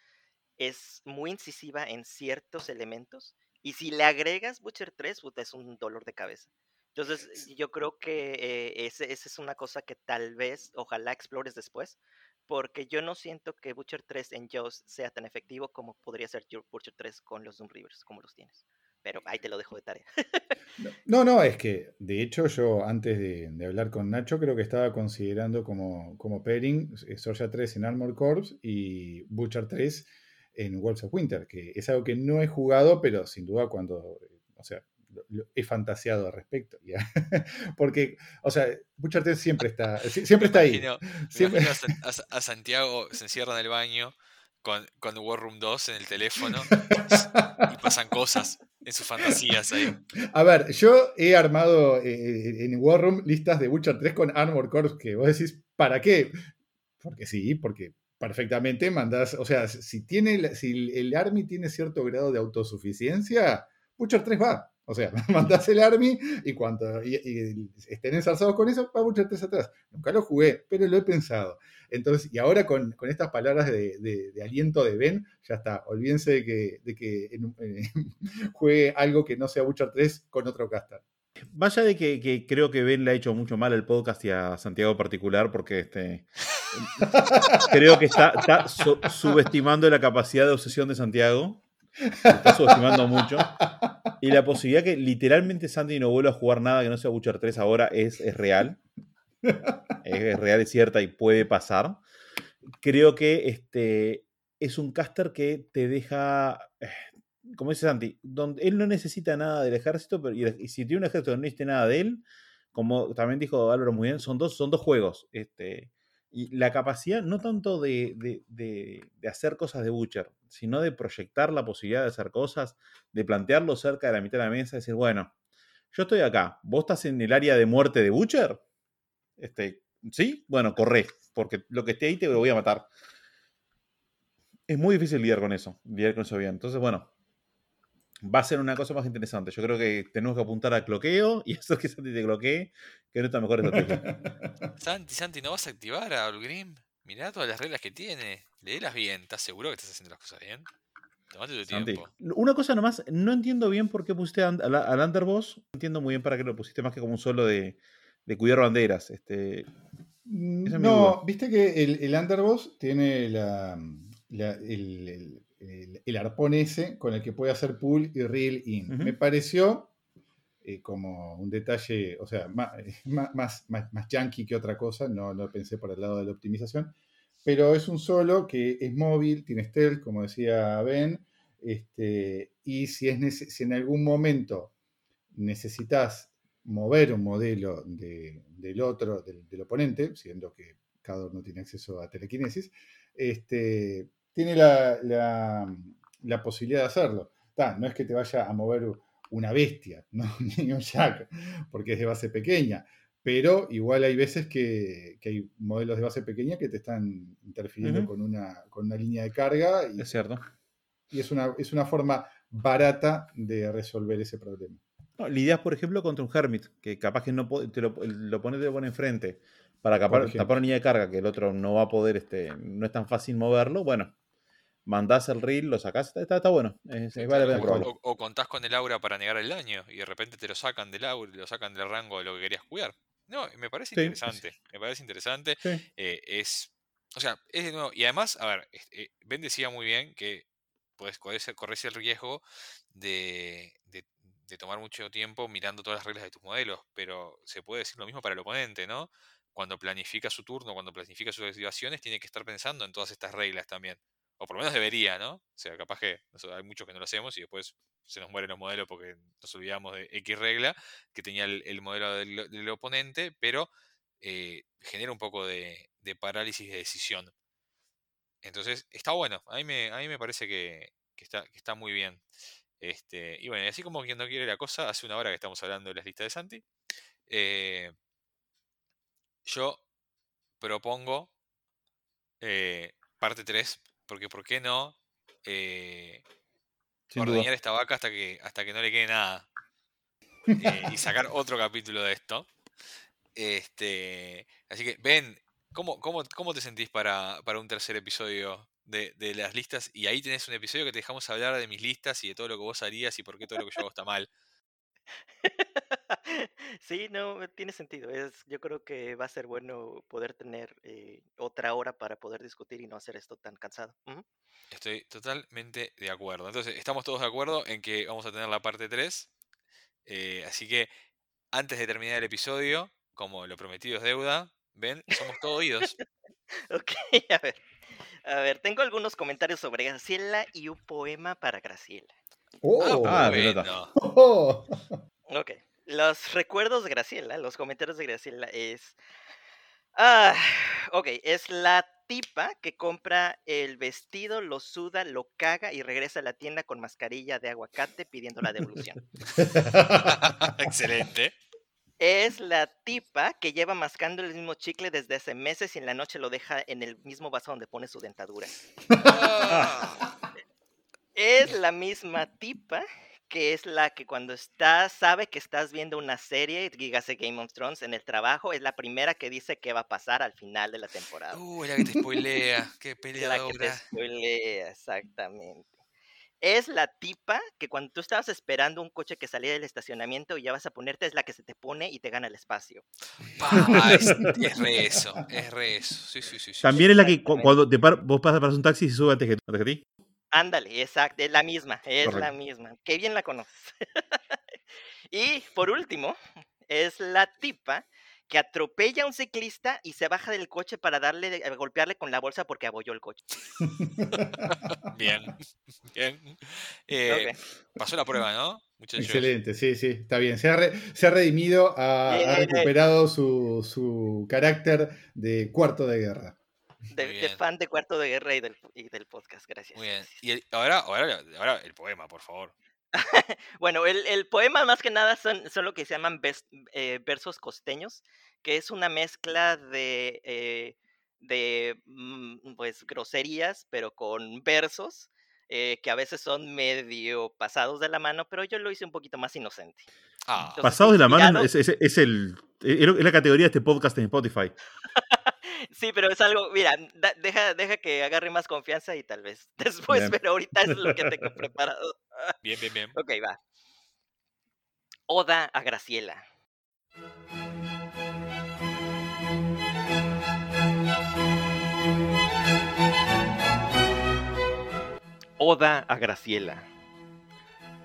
es muy incisiva en ciertos elementos Y si le agregas Butcher 3, puta, es un dolor de cabeza. Entonces, yo creo que eh, ese- esa es una cosa que tal vez, ojalá explores después, porque yo no siento que Butcher 3 en Jaws sea tan efectivo como podría ser Butcher 3 con los Doom Rivers, como los tienes. Pero ahí te lo dejo de tarea. No, no, es que de hecho yo antes de, hablar con Nacho creo que estaba considerando como, como pairing eh, Sorja 3 en Armor Corps y Butcher 3 en Wolves of Winter, que es algo que no he jugado, pero sin duda cuando, eh, o sea, he fantaseado al respecto. ¿ya? Porque, o sea, Butcher 3 siempre está, sie- siempre está ahí. Imagino- Siempre- a, San- a Sa- a Santiago se encierra en el baño con, con War Room 2 en el teléfono y pasan cosas en sus fantasías ahí. A ver, yo he armado eh, en War Room listas de Witcher 3 con Armor Corps que vos decís, ¿para qué? Porque sí, porque perfectamente mandás, o sea, si tiene si el Army tiene cierto grado de autosuficiencia, Witcher 3 va. O sea, mandás el Army y cuando y- y estén ensarzados con eso, va Witcher 3 atrás. Nunca lo jugué, pero lo he pensado. Entonces, y ahora con, con estas palabras de, de- de aliento de Ben, ya está. Olvídense de que, de que eh, juegue algo que no sea Witcher 3 con otro caster. Vaya de que, que creo que Ben le ha hecho mucho mal al podcast y a Santiago en particular, porque este, creo que está, está su- subestimando la capacidad de obsesión de Santiago. Está subestimando mucho. Y la posibilidad que literalmente Santi no vuelva a jugar nada que no sea Witcher 3 ahora es, es real. Es, real, es cierta y puede pasar. Creo que este, es un caster que te deja eh, como dice Santi, donde él no necesita nada del ejército, pero y, si tiene un ejército que no necesita nada de él, como también dijo Álvaro muy bien, son dos, son dos juegos. Este, y la capacidad no tanto de- de- de hacer cosas de Butcher, sino de proyectar la posibilidad de hacer cosas, de plantearlo cerca de la mitad de la mesa, decir, bueno, yo estoy acá, vos estás en el área de muerte de Butcher, este, ¿sí? Bueno, corre, porque lo que esté ahí te lo voy a matar. Es muy difícil lidiar con eso, lidiar con eso bien. Entonces, bueno, va a ser una cosa más interesante. Yo creo que tenemos que apuntar al cloqueo y hacer que Santi te cloquee, que no está mejor estrategia. Santi, Santi, ¿no vas a activar a Grim? Mirá todas las reglas que tiene. Léelas bien. ¿Estás seguro que estás haciendo las cosas bien? Tomate tu Santi. tiempo. Una cosa nomás, no entiendo bien por qué pusiste al, al- Underboss. No entiendo muy bien para qué lo pusiste más que como un solo de, de cuidar banderas. Este, duda. No, viste que el, el Underboss tiene la, la- el, el- el- el arpón ese con el que puede hacer pull y reel in. Me pareció eh, como un detalle, o sea, más, más, más, más yankee que otra cosa, no lo pensé por el lado de la optimización, pero es un solo que es móvil, tiene stealth, como decía Ben, este, y si, es si en algún momento necesitas mover un modelo de- del otro, del, del oponente, siendo que cada uno no tiene acceso a telequinesis, este, tiene la, la- la posibilidad de hacerlo. Ta, no es que te vaya a mover una bestia, ¿no? un jack, porque es de base pequeña, pero igual hay veces que, que hay modelos de base pequeña que te están interfiriendo con, una, con una línea de carga y, es cierto. y es, una, es una forma barata de resolver ese problema. No, lidias, por ejemplo, contra un Hermit, que capaz que no te lo, lo pone, te lo pone enfrente para capar- tapar una línea de carga que el otro no va a poder, este, no es tan fácil moverlo. Bueno, mandás el reel, lo sacás, está, está- está bueno. Es, es- vale o, o- o contás con el aura para negar el daño y de repente te lo sacan del aura, lo sacan del rango de lo que querías cuidar. No, me parece Sí, interesante. Me parece interesante. Sí. eh, es. O sea, es de nuevo. Y además, a ver, eh, Ben decía muy bien que puedes corres, corres el riesgo de, de- de tomar mucho tiempo mirando todas las reglas de tus modelos, pero se puede decir lo mismo para el oponente, ¿no? Cuando planifica su turno, cuando planifica sus activaciones, tiene que estar pensando en todas estas reglas también. O por lo menos debería, ¿no? O sea, capaz que hay muchos que no lo hacemos y después se nos mueren los modelos porque nos olvidamos de X regla que tenía el, el modelo del, oponente, pero eh, genera un poco de, parálisis de decisión. Entonces, está bueno. A mí me, a me parece que, está, que está muy bien. Este, y bueno, así como quien no quiere la cosa, hace una hora que estamos hablando de las listas de Santi. eh, yo propongo eh, parte 3, porque ¿por qué no? eh, ordeñar esta vaca hasta que, hasta que no le quede nada. Eh, y sacar otro capítulo de esto. Este, así que, Ben, ¿cómo, cómo, cómo te sentís para, para un tercer episodio de, de las listas y ahí tenés un episodio que te dejamos hablar de mis listas y de todo lo que vos harías y por qué todo lo que yo hago está mal. Sí, no, tiene sentido. Es, yo creo que va a ser bueno poder tener eh, otra hora para poder discutir y no hacer esto tan cansado. Estoy totalmente de acuerdo. Entonces, estamos todos de acuerdo en que vamos a tener la parte 3. eh, así que, antes de terminar el episodio, como lo prometido es deuda, ven, somos todos oídos. Ok, a ver. A ver, tengo algunos comentarios sobre Graciela y un poema para Graciela. Oh, Ah, bueno. pelota. oh. Ok. Los recuerdos de Graciela, los comentarios de Graciela es. Ah, ok, es la tipa que compra el vestido, lo suda, lo caga y regresa a la tienda con mascarilla de aguacate pidiendo la devolución. Excelente. Es la tipa que lleva mascando el mismo chicle desde hace meses y en la noche lo deja en el mismo vaso donde pone su dentadura. Ah, Es la misma tipa que es la que cuando está, sabe que estás viendo una serie, dígase Game of Thrones, en el trabajo, es la primera que dice qué va a pasar al final de la temporada. Uh, la que te spoilea. Qué la que te peleadora. spoilea, exactamente. Es la tipa que cuando tú estabas esperando un coche que salía del estacionamiento y ya vas a ponerte, es la que se te pone y te gana el espacio. Pa, es, es re eso. Es re eso. Sí, sí, sí. sí, También es la que cuando te par- vos pasas para un taxi y se sube antes que, antes que ti. Ándale, exacto, es la misma, es la misma. Qué bien la conoces. y por último, es la tipa que atropella a un ciclista y se baja del coche para darle, a golpearle con la bolsa porque abolló el coche. Bien. Bien. Eh. Pasó la prueba, ¿no? Muchachos. Excelente, sí, sí, está bien. Se ha, re- se ha redimido, ha, recuperado su, su carácter de cuarto de guerra. De, de fan de Cuarto de Guerra y del, y del podcast, gracias. Muy bien. gracias. Y el- ahora, ahora, ahora el poema, por favor. Bueno, el, el poema más que nada son, son lo que se llaman vers- eh, versos costeños, que es una mezcla de, eh, de mm, pues, groserías, pero con versos, eh, que a veces son medio pasados de la mano, pero yo lo hice un poquito más inocente. Ah, Entonces, Pasados de la mano es, es- es el, es es la categoría de este podcast en Spotify. Sí, pero es algo, mira, da- deja, deja que agarre más confianza y tal vez después, Bien. pero ahorita es lo que tengo preparado. bien, bien, bien. Ok, va. Oda a Graciela. Oda a Graciela.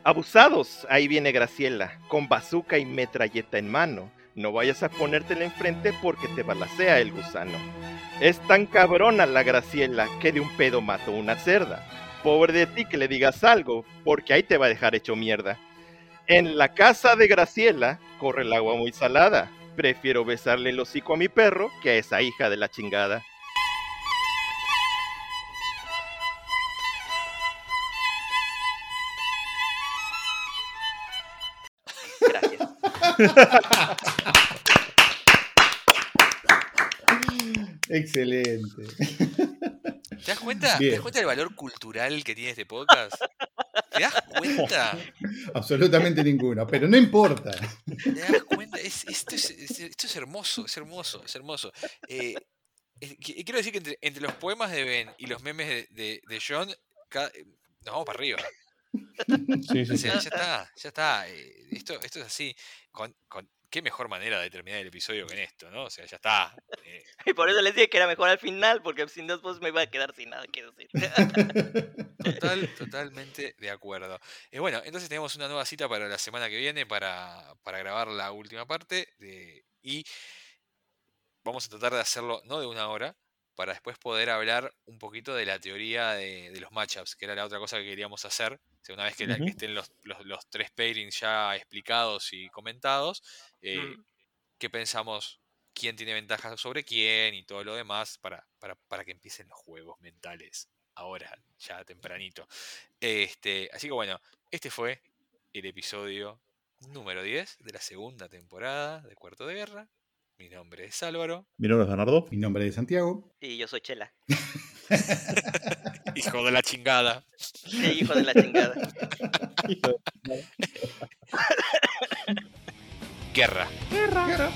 Abusados, ahí viene Graciela, con bazuca y metralleta en mano. No vayas a ponértela enfrente porque te balacea el gusano. Es tan cabrona la Graciela que de un pedo mató una cerda. Pobre de ti que le digas algo, porque ahí te va a dejar hecho mierda. En la casa de Graciela corre el agua muy salada. Prefiero besarle el hocico a mi perro que a esa hija de la chingada. Excelente. ¿Te das cuenta? ¿Te das cuenta del valor cultural que tiene este podcast? ¿Te das cuenta? Absolutamente ninguno, pero no importa. ¿Te das cuenta? Es- esto, es, es- esto es hermoso, es hermoso, es hermoso. Eh, eh, qui- quiero decir que entre, entre los poemas de Ben y los memes de, de- de John, eh, nos vamos para arriba. Sí, sí, O sí. sea, ya está, ya está. eh, Esto, esto es así. Con, con- qué mejor manera de terminar el episodio que en esto, ¿no? O sea, ya está. eh, Y por eso les dije que era mejor al final, porque si no después me iba a quedar sin nada que decir. Total, totalmente de acuerdo. Eh, bueno, entonces tenemos una nueva cita para la semana que viene para, para grabar la última parte de, y vamos a tratar de hacerlo no de una hora, para después poder hablar un poquito de la teoría de, de los matchups, que era la otra cosa que queríamos hacer. O sea, una vez que, la- que Ujú. estén los, los, los tres pairings ya explicados y comentados, eh, Mm. qué pensamos, quién tiene ventaja sobre quién y todo lo demás para, para, para que empiecen los juegos mentales ahora, ya tempranito. Este, así que bueno, este fue el episodio número 10 de la segunda temporada de Cuarto de Guerra. Mi nombre es Álvaro, Mi nombre es Bernardo. Mi nombre es Santiago. Y yo soy Chela, hijo de la chingada. el hijo de la chingada. Guerra. Guerra.